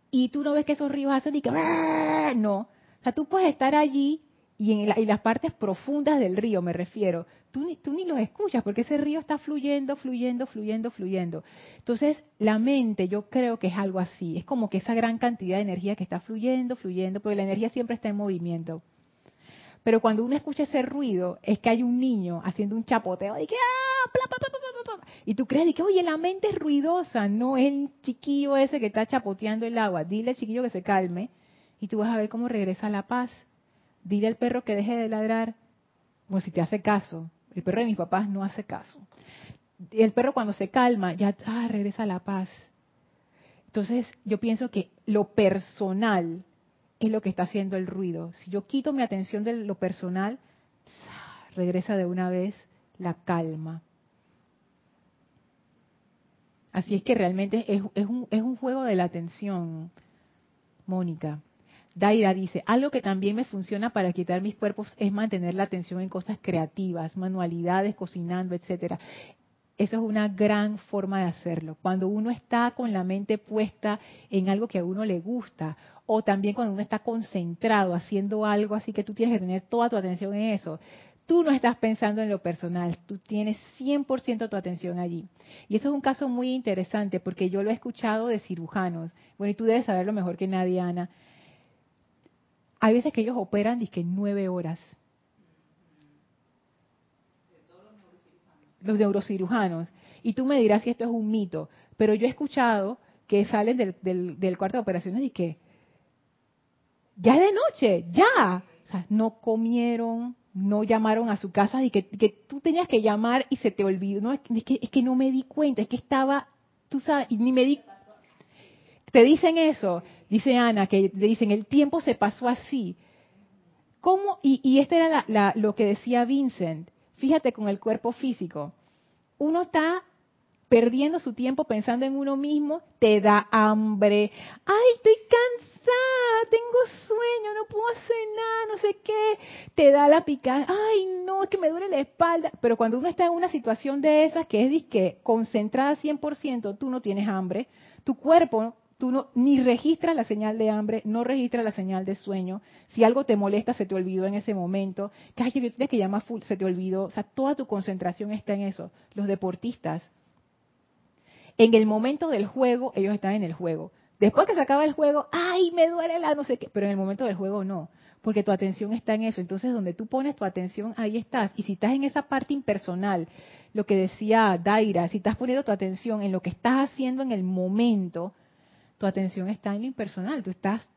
Y tú no ves que esos ríos hacen y que no, o sea, tú puedes estar allí y en, las partes profundas del río me refiero, tú ni, tú ni los escuchas porque ese río está fluyendo, fluyendo, fluyendo, fluyendo. Entonces, la mente yo creo que es algo así, es como que esa gran cantidad de energía que está fluyendo, fluyendo, porque la energía siempre está en movimiento. Pero cuando uno escucha ese ruido, es que hay un niño haciendo un chapoteo y que ¡ah! y tú crees que, oye, la mente es ruidosa, no es el chiquillo ese que está chapoteando el agua. Dile al chiquillo que se calme y tú vas a ver cómo regresa la paz dile al perro que deje de ladrar, como si te hace caso. El perro de mis papás no hace caso. El perro cuando se calma, ya ah, regresa la paz. Entonces yo pienso que lo personal es lo que está haciendo el ruido. Si yo quito mi atención de lo personal, regresa de una vez la calma. Así es que realmente es un juego de la atención, Mónica. Daira dice, algo que también me funciona para quitar mis cuerpos es mantener la atención en cosas creativas, manualidades, cocinando, etcétera. Eso es una gran forma de hacerlo. Cuando uno está con la mente puesta en algo que a uno le gusta, o también cuando uno está concentrado haciendo algo así que tú tienes que tener toda tu atención en eso, tú no estás pensando en lo personal, tú tienes 100% tu atención allí. Y eso es un caso muy interesante porque yo lo he escuchado de cirujanos. Bueno, y tú debes saberlo mejor que nadie, Ana. Hay veces que ellos operan que nueve horas. Los neurocirujanos. Y tú me dirás si esto es un mito, pero yo he escuchado que salen del, del, cuarto de operaciones y que ya es de noche, ya. O sea, no comieron, no llamaron a su casa y que, tú tenías que llamar y se te olvidó. No, es que, es que no me di cuenta, es que estaba, tú sabes, y ni me di te dicen eso, dice Ana, que le dicen, el tiempo se pasó así. ¿Cómo? Y, y este era lo que decía Vincent. Fíjate con el cuerpo físico. Uno está perdiendo su tiempo pensando en uno mismo, te da hambre. Ay, estoy cansada, tengo sueño, no puedo hacer nada, no sé qué. Te da la picada. Ay, no, es que me duele la espalda. Pero cuando uno está en una situación de esas que es disque concentrada 100%, tú no tienes hambre. Tu cuerpo tú no, ni registras la señal de hambre, no registras la señal de sueño. Si algo te molesta, se te olvidó en ese momento. Que hay que que llama full, se te olvidó. O sea, toda tu concentración está en eso. Los deportistas en el momento del juego, ellos están en el juego. Después que se acaba el juego, ay, me duele la no sé qué, pero en el momento del juego no, porque tu atención está en eso. Entonces, donde tú pones tu atención, ahí estás. Y si estás en esa parte impersonal, lo que decía Daira, si estás poniendo tu atención en lo que estás haciendo en el momento, tu atención está en lo impersonal. Tú estás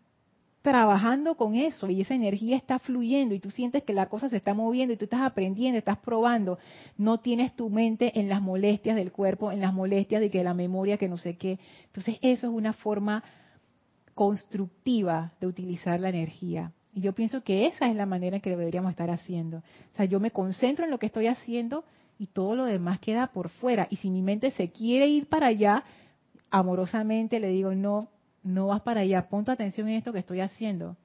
trabajando con eso y esa energía está fluyendo y tú sientes que la cosa se está moviendo y tú estás aprendiendo, estás probando, no tienes tu mente en las molestias del cuerpo, en las molestias de que la memoria, que no sé qué. Entonces eso es una forma constructiva de utilizar la energía. Y yo pienso que esa es la manera en que deberíamos estar haciendo. O sea, yo me concentro en lo que estoy haciendo y todo lo demás queda por fuera. Y si mi mente se quiere ir para allá, amorosamente le digo, no, no vas para allá, pon tu atención en esto que estoy haciendo,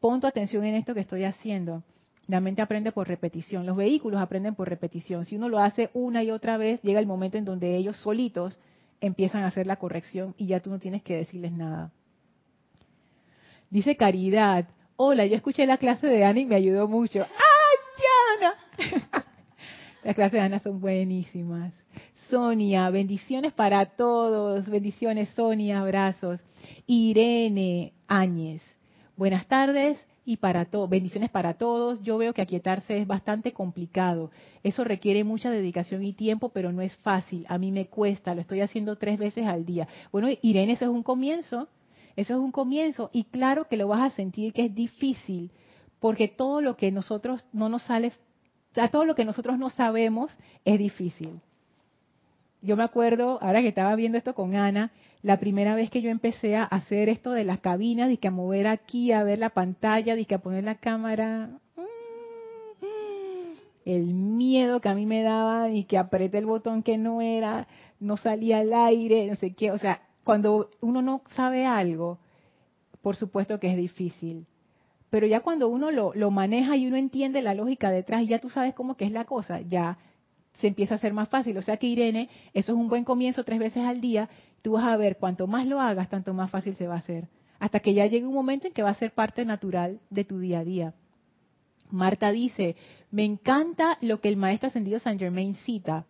pon tu atención en esto que estoy haciendo. La mente aprende por repetición, los vehículos aprenden por repetición. Si uno lo hace una y otra vez, llega el momento en donde ellos solitos empiezan a hacer la corrección y ya tú no tienes que decirles nada. Dice Caridad, hola, yo escuché la clase de Ana y me ayudó mucho. ¡Ay, Ana! Las clases de Ana son buenísimas. Sonia, bendiciones para todos, bendiciones Sonia, abrazos. Irene Áñez, buenas tardes y para todos, bendiciones para todos. Yo veo que aquietarse es bastante complicado. Eso requiere mucha dedicación y tiempo, pero no es fácil. A mí me cuesta, lo estoy haciendo tres veces al día. Bueno, Irene, eso es un comienzo. Eso es un comienzo y claro que lo vas a sentir que es difícil, porque todo lo que nosotros no nos sale, todo lo que nosotros no sabemos es difícil yo me acuerdo, ahora que estaba viendo esto con Ana, la primera vez que yo empecé a hacer esto de las cabinas, de que a mover aquí, a ver la pantalla, de que a poner la cámara, mm, el miedo que a mí me daba y que apreté el botón que no era, no salía al aire, no sé qué, o sea, cuando uno no sabe algo, por supuesto que es difícil. Pero ya cuando uno lo, lo maneja y uno entiende la lógica detrás ya tú sabes cómo que es la cosa, ya se empieza a hacer más fácil. O sea que Irene, eso es un buen comienzo tres veces al día. Tú vas a ver, cuanto más lo hagas, tanto más fácil se va a hacer. Hasta que ya llegue un momento en que va a ser parte natural de tu día a día. Marta dice, me encanta lo que el maestro ascendido San Germain cita.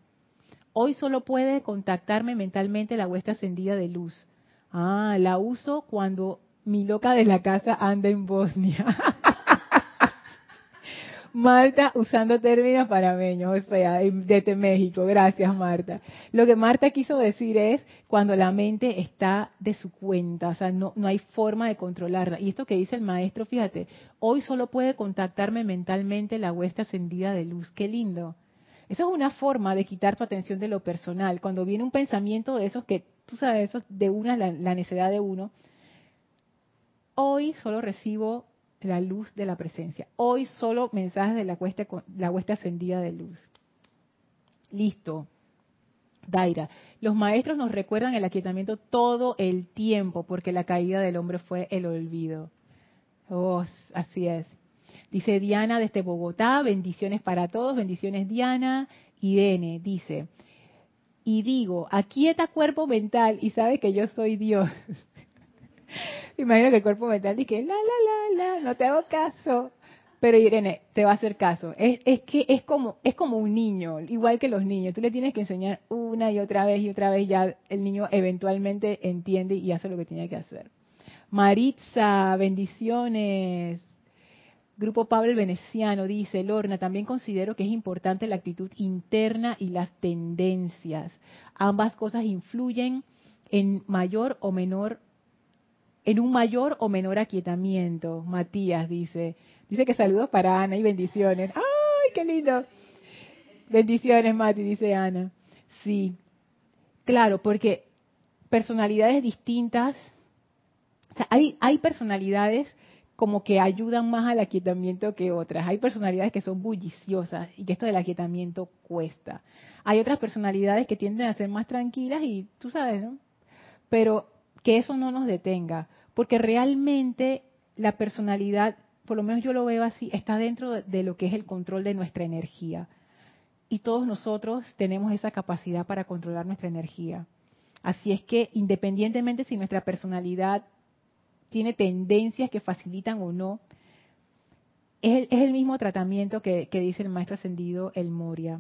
Hoy solo puede contactarme mentalmente la huesta ascendida de luz. Ah, la uso cuando mi loca de la casa anda en Bosnia. Marta usando términos parameños, o sea, desde México. Gracias, Marta. Lo que Marta quiso decir es cuando la mente está de su cuenta, o sea, no, hay forma de controlarla. Y esto que dice el maestro, fíjate, hoy solo puede contactarme mentalmente la huesta ascendida de luz. Qué lindo. Eso es una forma de quitar tu atención de lo personal. Cuando viene un pensamiento de esos que, tú sabes, eso de una, la, la necesidad de uno, hoy solo recibo la luz de la presencia. Hoy solo mensajes de la huesta, la ascendida de luz. Listo. Daira, los maestros nos recuerdan el aquietamiento todo el tiempo porque la caída del hombre fue el olvido. Oh, así es. Dice Diana desde Bogotá, bendiciones para todos, bendiciones Diana. Irene dice, y digo, aquieta cuerpo mental y sabe que yo soy Dios. Imagino que el cuerpo mental dice, la, la, la, la, no te hago caso. Pero Irene, te va a hacer caso. Es, es que es como, es como un niño, igual que los niños. Tú le tienes que enseñar una y otra vez y otra vez, ya el niño eventualmente entiende y hace lo que tiene que hacer. Maritza, bendiciones. Grupo Pablo el Veneciano dice, Lorna, también considero que es importante la actitud interna y las tendencias. Ambas cosas influyen en mayor o menor en un mayor o menor aquietamiento. Matías dice, dice que saludos para Ana y bendiciones. ¡Ay, qué lindo! Bendiciones, Mati, dice Ana. Sí, claro, porque personalidades distintas, o sea, hay, hay personalidades como que ayudan más al aquietamiento que otras. Hay personalidades que son bulliciosas y que esto del aquietamiento cuesta. Hay otras personalidades que tienden a ser más tranquilas y tú sabes, ¿no? Pero que eso no nos detenga, porque realmente la personalidad, por lo menos yo lo veo así, está dentro de lo que es el control de nuestra energía. Y todos nosotros tenemos esa capacidad para controlar nuestra energía. Así es que independientemente si nuestra personalidad tiene tendencias que facilitan o no, es el, mismo tratamiento que, dice el maestro ascendido El Moria.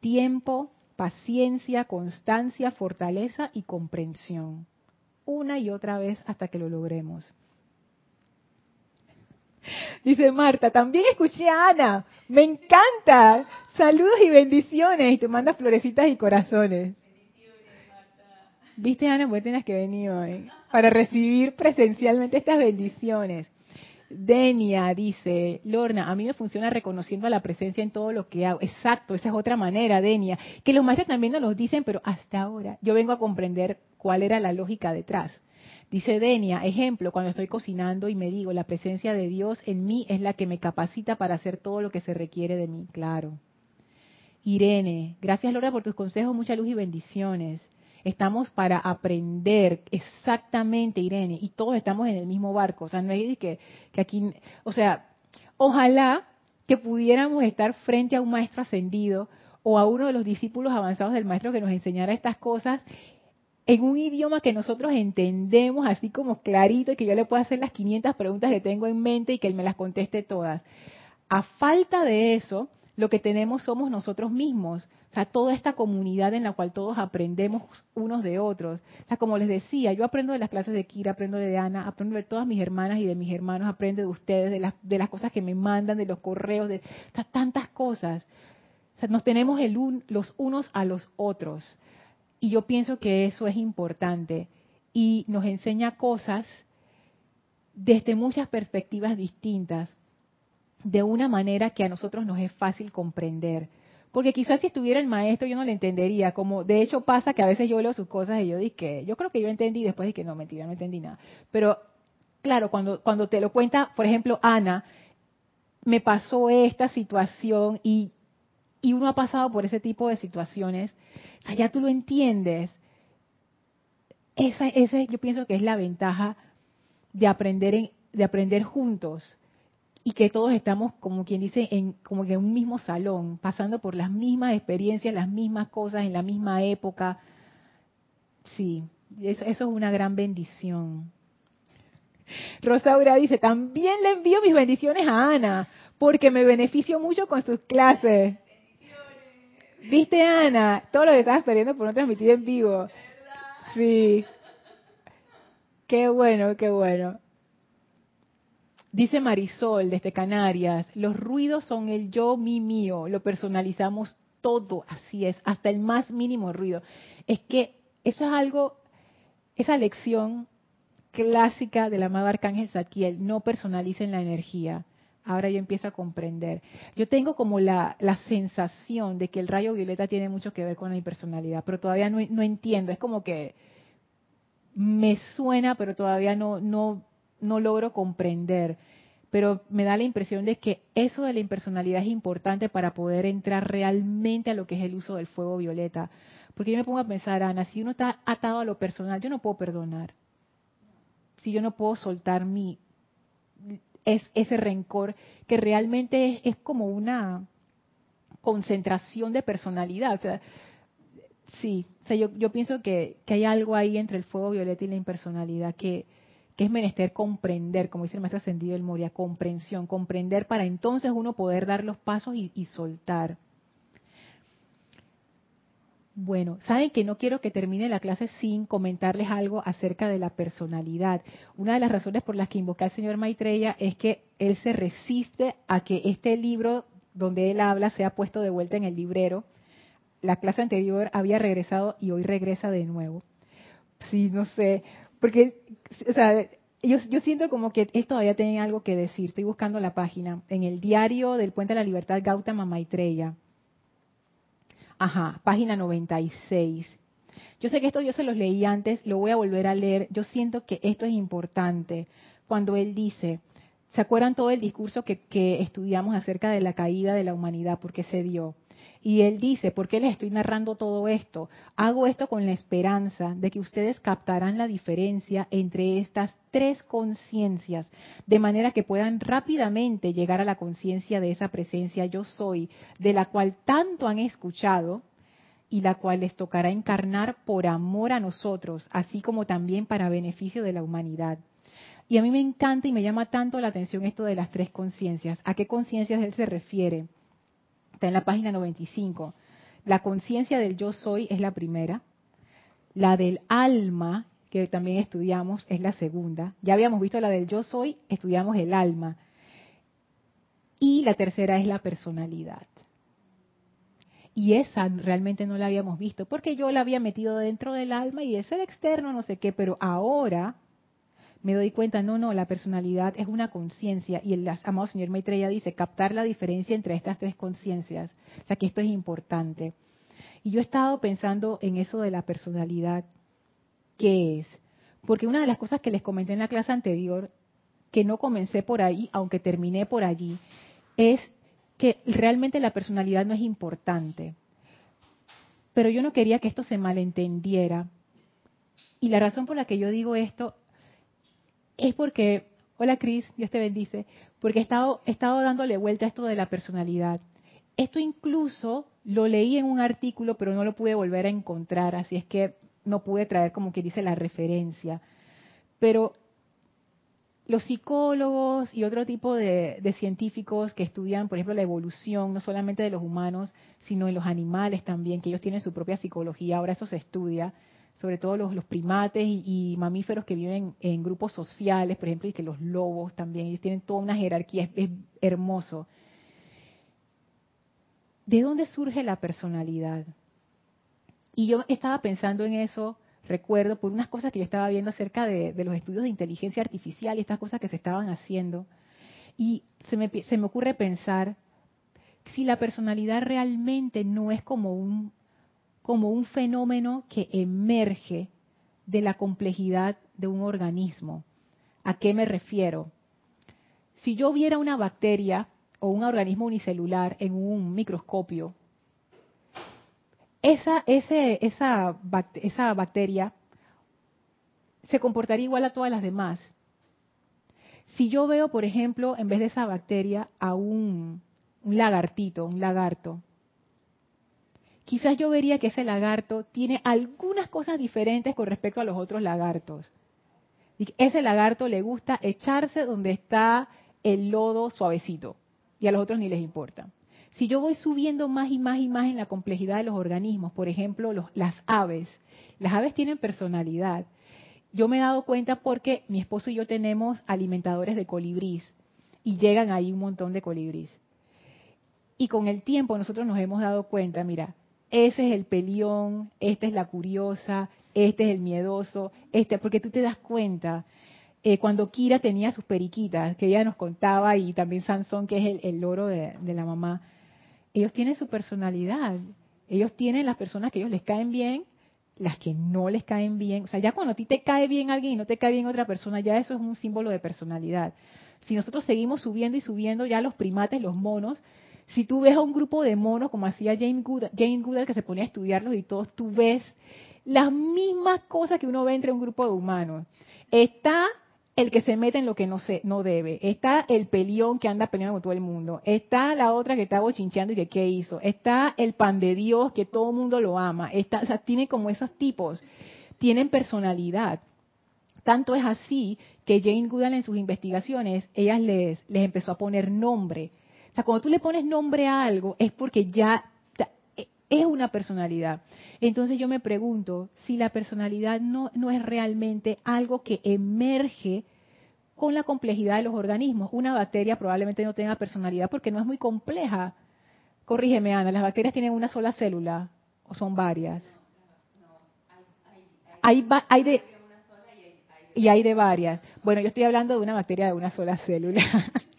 Tiempo, paciencia, constancia, fortaleza y comprensión. Una y otra vez hasta que lo logremos. Dice Marta, también escuché a Ana. Me encanta. Saludos y bendiciones. Y te manda florecitas y corazones. Viste, Ana, pues tienes que venir hoy para recibir presencialmente estas bendiciones. Denia dice, Lorna, a mí me funciona reconociendo a la presencia en todo lo que hago. Exacto, esa es otra manera, Denia. Que los maestros también nos lo dicen, pero hasta ahora yo vengo a comprender cuál era la lógica detrás. Dice Denia, ejemplo, cuando estoy cocinando y me digo, la presencia de Dios en mí es la que me capacita para hacer todo lo que se requiere de mí. Claro. Irene, gracias Lorna por tus consejos, mucha luz y bendiciones. Estamos para aprender exactamente, Irene, y todos estamos en el mismo barco. O sea, no hay que, que aquí, o sea, ojalá que pudiéramos estar frente a un maestro ascendido o a uno de los discípulos avanzados del maestro que nos enseñara estas cosas en un idioma que nosotros entendemos así como clarito y que yo le pueda hacer las 500 preguntas que tengo en mente y que él me las conteste todas. A falta de eso, lo que tenemos somos nosotros mismos, sea, toda esta comunidad en la cual todos aprendemos unos de otros. O sea, como les decía, yo aprendo de las clases de Kira, aprendo de Ana, aprendo de todas mis hermanas y de mis hermanos, aprendo de ustedes, de las, de las cosas que me mandan, de los correos, de tantas cosas. O sea, nos tenemos los unos a los otros. Y yo pienso que eso es importante y nos enseña cosas desde muchas perspectivas distintas de una manera que a nosotros nos es fácil comprender. Porque quizás si estuviera el maestro yo no le entendería, como de hecho pasa que a veces yo leo sus cosas y yo dije, yo creo que yo entendí después de que no, mentira, no entendí nada. Pero claro, cuando, cuando te lo cuenta, por ejemplo, Ana, me pasó esta situación y, y uno ha pasado por ese tipo de situaciones, o ya tú lo entiendes. Esa, esa yo pienso que es la ventaja de aprender, en, de aprender juntos y que todos estamos, como quien dice, en como que en un mismo salón, pasando por las mismas experiencias, las mismas cosas, en la misma época. Sí, eso, es una gran bendición. Rosaura dice, también le envío mis bendiciones a Ana, porque me beneficio mucho con sus clases. ¿Viste, Ana? Todo lo que estabas perdiendo por no transmitir en vivo. Sí. Qué bueno, qué bueno. Dice Marisol desde Canarias, los ruidos son el yo, mi, mío, lo personalizamos todo, así es, hasta el más mínimo ruido. Es que eso es algo, esa lección clásica del amado Arcángel Zadkiel, no personalicen la energía. Ahora yo empiezo a comprender. Yo tengo como la, la, sensación de que el rayo violeta tiene mucho que ver con la impersonalidad, pero todavía no, no entiendo. Es como que me suena, pero todavía no, no, no logro comprender, pero me da la impresión de que eso de la impersonalidad es importante para poder entrar realmente a lo que es el uso del fuego violeta. Porque yo me pongo a pensar, Ana, si uno está atado a lo personal, yo no puedo perdonar. Si yo no puedo soltar mi es ese rencor que realmente es, como una concentración de personalidad. Sí, o sea, yo, yo pienso que, que hay algo ahí entre el fuego violeta y la impersonalidad que, que es menester comprender, como dice el maestro ascendido del Moria, comprensión, comprender para entonces uno poder dar los pasos y, soltar. Bueno, saben que no quiero que termine la clase sin comentarles algo acerca de la personalidad. Una de las razones por las que invoqué al señor Maitreya es que él se resiste a que este libro donde él habla sea puesto de vuelta en el librero. La clase anterior había regresado y hoy regresa de nuevo. Sí, no sé, porque, o sea, yo, yo siento como que él todavía tiene algo que decir. Estoy buscando la página. En el diario del Puente de la Libertad, Gautama Maitreya. Ajá, página 96. Yo sé que esto yo se los leí antes, lo voy a volver a leer. Yo siento que esto es importante. Cuando él dice, ¿Se acuerdan todo el discurso que, que estudiamos acerca de la caída de la humanidad? ¿Por qué se dio? Y él dice, ¿por qué les estoy narrando todo esto? Hago esto con la esperanza de que ustedes captarán la diferencia entre estas tres conciencias, de manera que puedan rápidamente llegar a la conciencia de esa presencia yo soy, de la cual tanto han escuchado y la cual les tocará encarnar por amor a nosotros, así como también para beneficio de la humanidad. Y a mí me encanta y me llama tanto la atención esto de las tres conciencias. ¿A qué conciencias él se refiere? Está en la página 95. La conciencia del yo soy es la primera. La del alma, que también estudiamos, es la segunda. Ya habíamos visto la del yo soy, estudiamos el alma. Y la tercera es la personalidad. Y esa realmente no la habíamos visto, porque yo la había metido dentro del alma y es el externo, no sé qué, pero ahora me doy cuenta, no, no, la personalidad es una conciencia y el amado señor Maitreya dice captar la diferencia entre estas tres conciencias. O sea que esto es importante. Y yo he estado pensando en eso de la personalidad. ¿Qué es? Porque una de las cosas que les comenté en la clase anterior, que no comencé por ahí, aunque terminé por allí, es que realmente la personalidad no es importante. Pero yo no quería que esto se malentendiera. Y la razón por la que yo digo esto es porque, hola Cris, Dios te bendice, porque he estado, he estado dándole vuelta a esto de la personalidad. Esto incluso lo leí en un artículo, pero no lo pude volver a encontrar, así es que no pude traer como que dice la referencia. Pero los psicólogos y otro tipo de, de, científicos que estudian, por ejemplo, la evolución, no solamente de los humanos, sino de los animales también, que ellos tienen su propia psicología, ahora eso se estudia, sobre todo los, primates y, mamíferos que viven en grupos sociales, por ejemplo, y que los lobos también, ellos tienen toda una jerarquía, es, hermoso. ¿De dónde surge la personalidad? Y yo estaba pensando en eso, recuerdo, por unas cosas que yo estaba viendo acerca de, los estudios de inteligencia artificial y estas cosas que se estaban haciendo. Y se me ocurre pensar si la personalidad realmente no es como un como un fenómeno que emerge de la complejidad de un organismo. ¿A qué me refiero? Si yo viera una bacteria o un organismo unicelular en un microscopio, esa, ese, esa, esa bacteria se comportaría igual a todas las demás. Si yo veo, por ejemplo, en vez de esa bacteria, a un, un lagartito, un lagarto, quizás yo vería que ese lagarto tiene algunas cosas diferentes con respecto a los otros lagartos. ese lagarto le gusta echarse donde está el lodo suavecito y a los otros ni les importa. Si yo voy subiendo más y más y más en la complejidad de los organismos, por ejemplo, las aves, las aves tienen personalidad. Yo me he dado cuenta porque mi esposo y yo tenemos alimentadores de colibrís y llegan ahí un montón de colibrís. Y con el tiempo nosotros nos hemos dado cuenta, mira, ese es el pelión, esta es la curiosa, este es el miedoso, este, porque tú te das cuenta, eh, cuando Kira tenía sus periquitas, que ella nos contaba, y también Sansón, que es el, el loro de, de, la mamá, ellos tienen su personalidad, ellos tienen las personas que ellos les caen bien, las que no les caen bien, o sea, ya cuando a ti te cae bien alguien y no te cae bien otra persona, ya eso es un símbolo de personalidad. Si nosotros seguimos subiendo y subiendo, ya los primates, los monos, si tú ves a un grupo de monos, como hacía Jane Goodall, Jane Goodall, que se ponía a estudiarlos y todos, tú ves las mismas cosas que uno ve entre un grupo de humanos. Está el que se mete en lo que no se, no debe. Está el pelión que anda peleando con todo el mundo. Está la otra que está bochincheando y que qué hizo. Está el pan de Dios que todo el mundo lo ama. Está, o sea, tiene como esos tipos. Tienen personalidad. Tanto es así que Jane Goodall en sus investigaciones, ellas les, les empezó a poner nombre sea, cuando tú le pones nombre a algo es porque ya es una personalidad. Entonces yo me pregunto si la personalidad no, no es realmente algo que emerge con la complejidad de los organismos. Una bacteria probablemente no tenga personalidad porque no es muy compleja. Corrígeme, Ana, ¿las bacterias tienen una sola célula o son varias? Hay de, y hay de varias. Bueno, yo estoy hablando de una bacteria de una sola célula.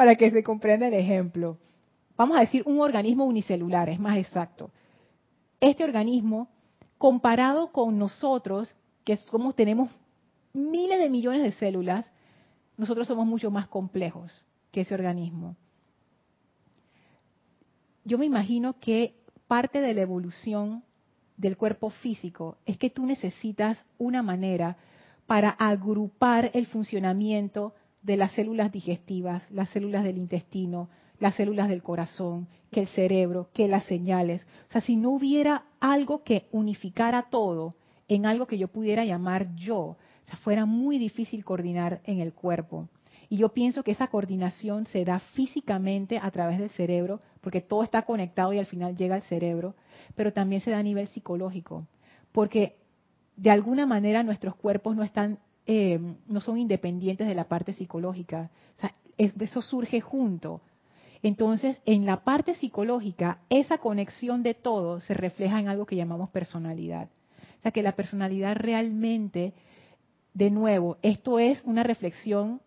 para que se comprenda el ejemplo. Vamos a decir un organismo unicelular, es más exacto. Este organismo, comparado con nosotros, que como tenemos miles de millones de células, nosotros somos mucho más complejos que ese organismo. Yo me imagino que parte de la evolución del cuerpo físico es que tú necesitas una manera para agrupar el funcionamiento de las células digestivas, las células del intestino, las células del corazón, que el cerebro, que las señales. O sea, si no hubiera algo que unificara todo en algo que yo pudiera llamar yo, o sea, fuera muy difícil coordinar en el cuerpo. Y yo pienso que esa coordinación se da físicamente a través del cerebro, porque todo está conectado y al final llega al cerebro, pero también se da a nivel psicológico, porque de alguna manera nuestros cuerpos no están, eh, no son independientes de la parte psicológica. O sea, eso surge junto. Entonces, en la parte psicológica, esa conexión de todo se refleja en algo que llamamos personalidad. O sea, que la personalidad realmente, de nuevo, esto es una reflexión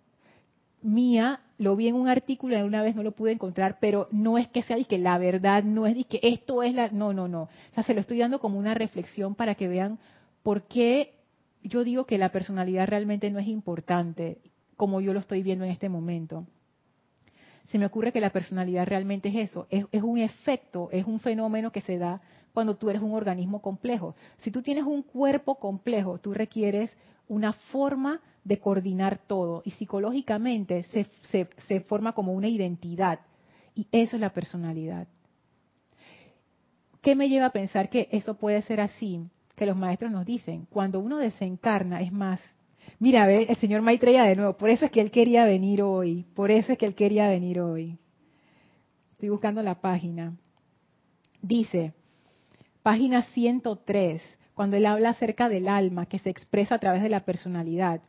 mía, lo vi en un artículo y una vez no lo pude encontrar, pero no es que sea que la verdad no es que esto es la no, no, no. O sea, se lo estoy dando como una reflexión para que vean por qué yo digo que la personalidad realmente no es importante como yo lo estoy viendo en este momento se me ocurre que la personalidad realmente es eso, es, un efecto, es un fenómeno que se da cuando tú eres un organismo complejo. Si tú tienes un cuerpo complejo, tú requieres una forma de coordinar todo y psicológicamente se, se, forma como una identidad y eso es la personalidad. ¿Qué me lleva a pensar que eso puede ser así? Que los maestros nos dicen, cuando uno desencarna, es más, Mira, ve, el señor Maitreya de nuevo, por eso es que él quería venir hoy, por eso es que él quería venir hoy. Estoy buscando la página. Dice, página 103, cuando él habla acerca del alma que se expresa a través de la personalidad.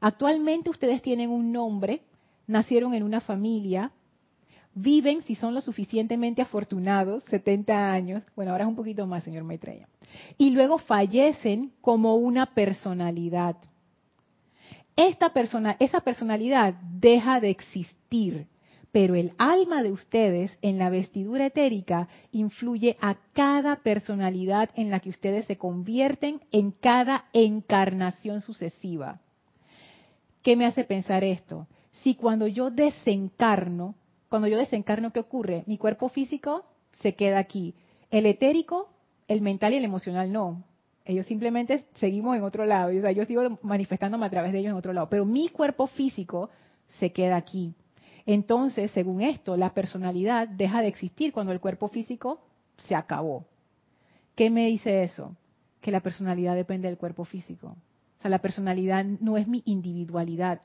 Actualmente ustedes tienen un nombre, nacieron en una familia, viven, si son lo suficientemente afortunados, 70 años, bueno, ahora es un poquito más, señor Maitreya, y luego fallecen como una personalidad esta persona, esa personalidad deja de existir, pero el alma de ustedes en la vestidura etérica influye a cada personalidad en la que ustedes se convierten en cada encarnación sucesiva. ¿Qué me hace pensar esto? Si cuando yo desencarno, cuando yo desencarno, ¿qué ocurre? Mi cuerpo físico se queda aquí. El etérico, el mental y el emocional no. Ellos simplemente seguimos en otro lado. O sea, yo sigo manifestándome a través de ellos en otro lado. Pero mi cuerpo físico se queda aquí. Entonces, según esto, la personalidad deja de existir cuando el cuerpo físico se acabó. ¿Qué me dice eso? Que la personalidad depende del cuerpo físico. O sea, la personalidad no es mi individualidad.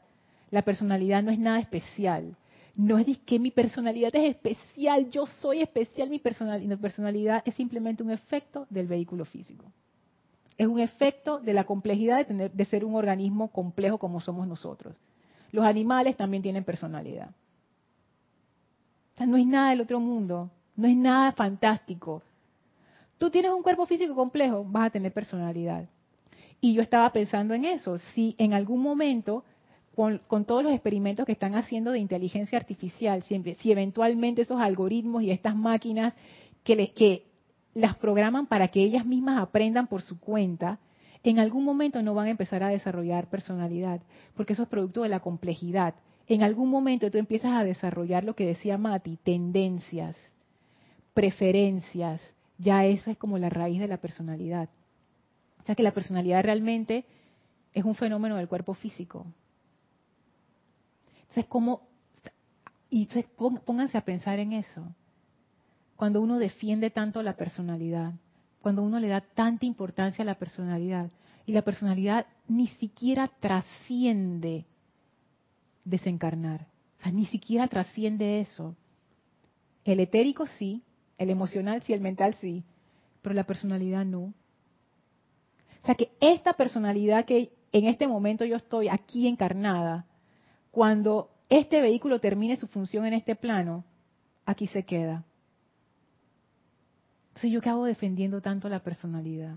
La personalidad no es nada especial. No es que mi personalidad es especial, yo soy especial, mi personalidad, es simplemente un efecto del vehículo físico es un efecto de la complejidad de, tener, de ser un organismo complejo como somos nosotros. Los animales también tienen personalidad. O sea, no es nada del otro mundo, no es nada fantástico. Tú tienes un cuerpo físico complejo, vas a tener personalidad. Y yo estaba pensando en eso, si en algún momento, con, todos los experimentos que están haciendo de inteligencia artificial, si, si eventualmente esos algoritmos y estas máquinas que, les, que las programan para que ellas mismas aprendan por su cuenta, en algún momento no van a empezar a desarrollar personalidad, porque eso es producto de la complejidad. En algún momento tú empiezas a desarrollar lo que decía Mati, tendencias, preferencias, ya eso es como la raíz de la personalidad. O sea que la personalidad realmente es un fenómeno del cuerpo físico. Entonces, ¿cómo? Y pónganse a pensar en eso cuando uno defiende tanto la personalidad, cuando uno le da tanta importancia a la personalidad, y la personalidad ni siquiera trasciende desencarnar, o sea, ni siquiera trasciende eso. El etérico sí, el emocional sí, el mental sí, pero la personalidad no. O sea que esta personalidad que en este momento yo estoy aquí encarnada, cuando este vehículo termine su función en este plano, aquí se queda. Entonces, ¿yo qué hago defendiendo tanto la personalidad?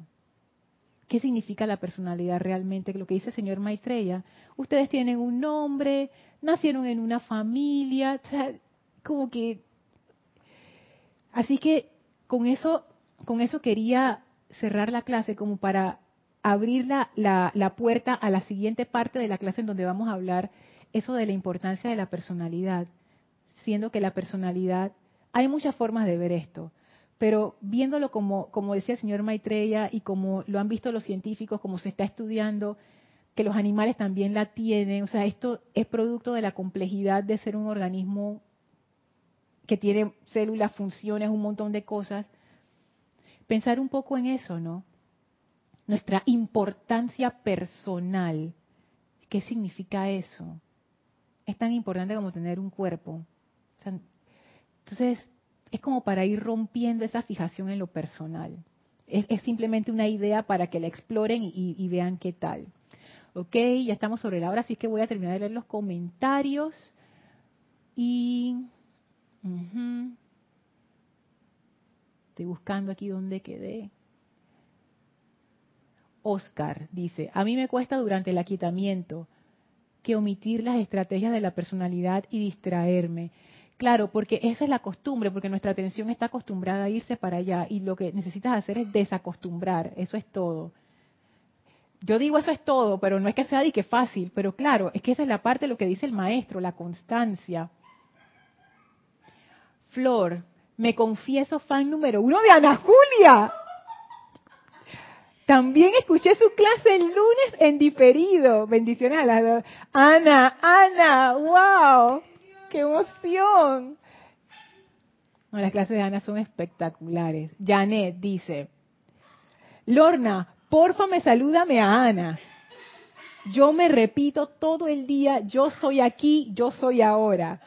¿Qué significa la personalidad realmente? Lo que dice el señor Maitreya, ustedes tienen un nombre, nacieron en una familia, como que... Así que con eso, con eso quería cerrar la clase como para abrir la, la, la puerta a la siguiente parte de la clase en donde vamos a hablar eso de la importancia de la personalidad, siendo que la personalidad, hay muchas formas de ver esto, pero viéndolo como, como decía el señor Maitreya y como lo han visto los científicos, como se está estudiando, que los animales también la tienen, o sea, esto es producto de la complejidad de ser un organismo que tiene células, funciones, un montón de cosas. Pensar un poco en eso, ¿no? Nuestra importancia personal. ¿Qué significa eso? Es tan importante como tener un cuerpo. Entonces, es como para ir rompiendo esa fijación en lo personal. Es, simplemente una idea para que la exploren y vean qué tal. Ok, ya estamos sobre la hora, así que voy a terminar de leer los comentarios. Y... Estoy buscando aquí donde quedé. Oscar dice, a mí me cuesta durante el aquietamiento que omitir las estrategias de la personalidad y distraerme. Claro, porque esa es la costumbre, porque nuestra atención está acostumbrada a irse para allá y lo que necesitas hacer es desacostumbrar, eso es todo yo digo eso es todo, pero no es que sea de que fácil, pero claro, es que esa es la parte de lo que dice el maestro, la constancia. Flor, me confieso fan número uno de Ana Julia. También escuché su clase el lunes en diferido. Bendiciones a las dos. Ana, Ana, wow, qué emoción. las clases de Ana son espectaculares. Janet dice, Lorna, porfa me salúdame a Ana. Yo me repito todo el día, yo soy aquí, yo soy ahora.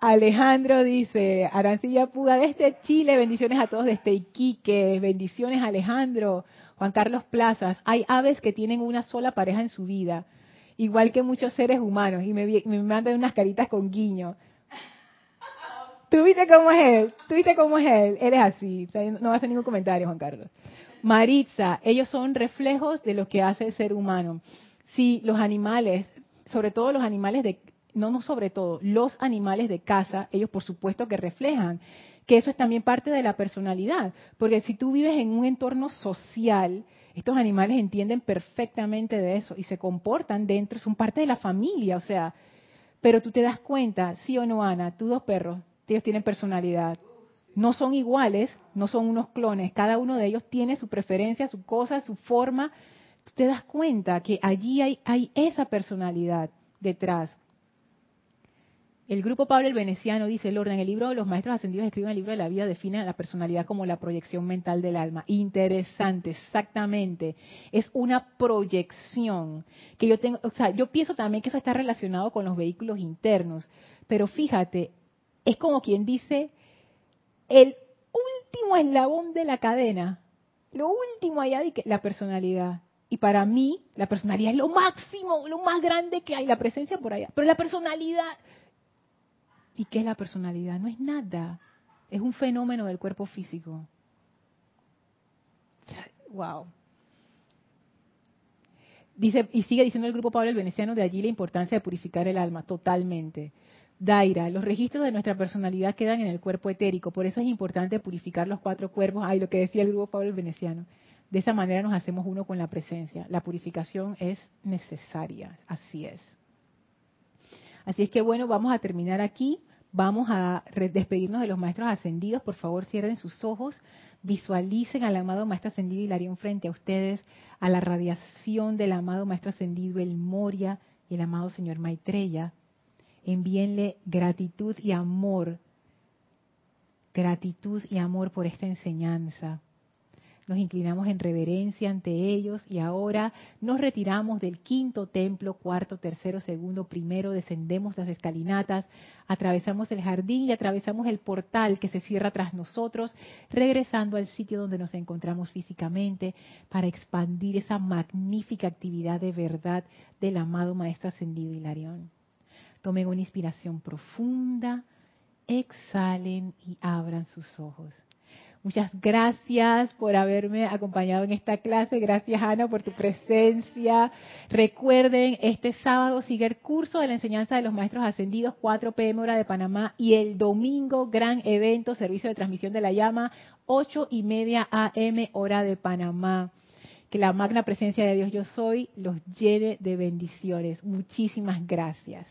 Alejandro dice, Arancilla Puga desde Chile, bendiciones a todos desde Iquique, bendiciones Alejandro. Juan Carlos Plazas, hay aves que tienen una sola pareja en su vida, igual que muchos seres humanos, y me, me mandan unas caritas con guiño. ¿Tú viste cómo es él? ¿Tú viste cómo es él? Eres así, no va a hacer ningún comentario, Juan Carlos. Maritza, ellos son reflejos de lo que hace el ser humano. Si los animales, sobre todo los animales de, no, no sobre todo, los animales de casa, ellos por supuesto que reflejan que eso es también parte de la personalidad, porque si tú vives en un entorno social, estos animales entienden perfectamente de eso y se comportan dentro, son parte de la familia, o sea, pero tú te das cuenta, sí o no, Ana, tus dos perros, ellos tienen personalidad, no son iguales, no son unos clones, cada uno de ellos tiene su preferencia, su cosa, su forma. Tú te das cuenta que allí hay, hay esa personalidad detrás. El grupo Pablo el Veneciano dice, Lorna, en el libro de los maestros ascendidos escriben el libro de la vida, define a la personalidad como la proyección mental del alma. Interesante, exactamente. Es una proyección que yo tengo, o sea, yo pienso también que eso está relacionado con los vehículos internos, pero fíjate, es como quien dice, el último eslabón de la cadena, lo último allá de que la personalidad. Y para mí, la personalidad es lo máximo, lo más grande que hay, la presencia por allá. Pero la personalidad, ¿y qué es la personalidad? No es nada, es un fenómeno del cuerpo físico. Wow. Dice, y sigue diciendo el grupo Pablo el Veneciano de allí la importancia de purificar el alma, totalmente. Daira, los registros de nuestra personalidad quedan en el cuerpo etérico, por eso es importante purificar los cuatro cuerpos, ay, lo que decía el grupo Pablo el Veneciano. De esa manera nos hacemos uno con la presencia. La purificación es necesaria, así es. Así es que bueno, vamos a terminar aquí. Vamos a despedirnos de los maestros ascendidos. Por favor, cierren sus ojos, visualicen al amado maestro ascendido Hilarión frente a ustedes, a la radiación del amado maestro ascendido El Moria y el amado señor Maitreya envíenle gratitud y amor, gratitud y amor por esta enseñanza. Nos inclinamos en reverencia ante ellos y ahora nos retiramos del quinto templo, cuarto, tercero, segundo, primero, descendemos las escalinatas, atravesamos el jardín y atravesamos el portal que se cierra tras nosotros, regresando al sitio donde nos encontramos físicamente para expandir esa magnífica actividad de verdad del amado Maestro Ascendido Hilarión. Tomen una inspiración profunda, exhalen y abran sus ojos. Muchas gracias por haberme acompañado en esta clase. Gracias, Ana, por tu presencia. Recuerden, este sábado sigue el curso de la enseñanza de los maestros ascendidos, 4 pm hora de Panamá, y el domingo, gran evento, servicio de transmisión de la llama, 8 y media am hora de Panamá. Que la magna presencia de Dios yo soy los llene de bendiciones. Muchísimas gracias.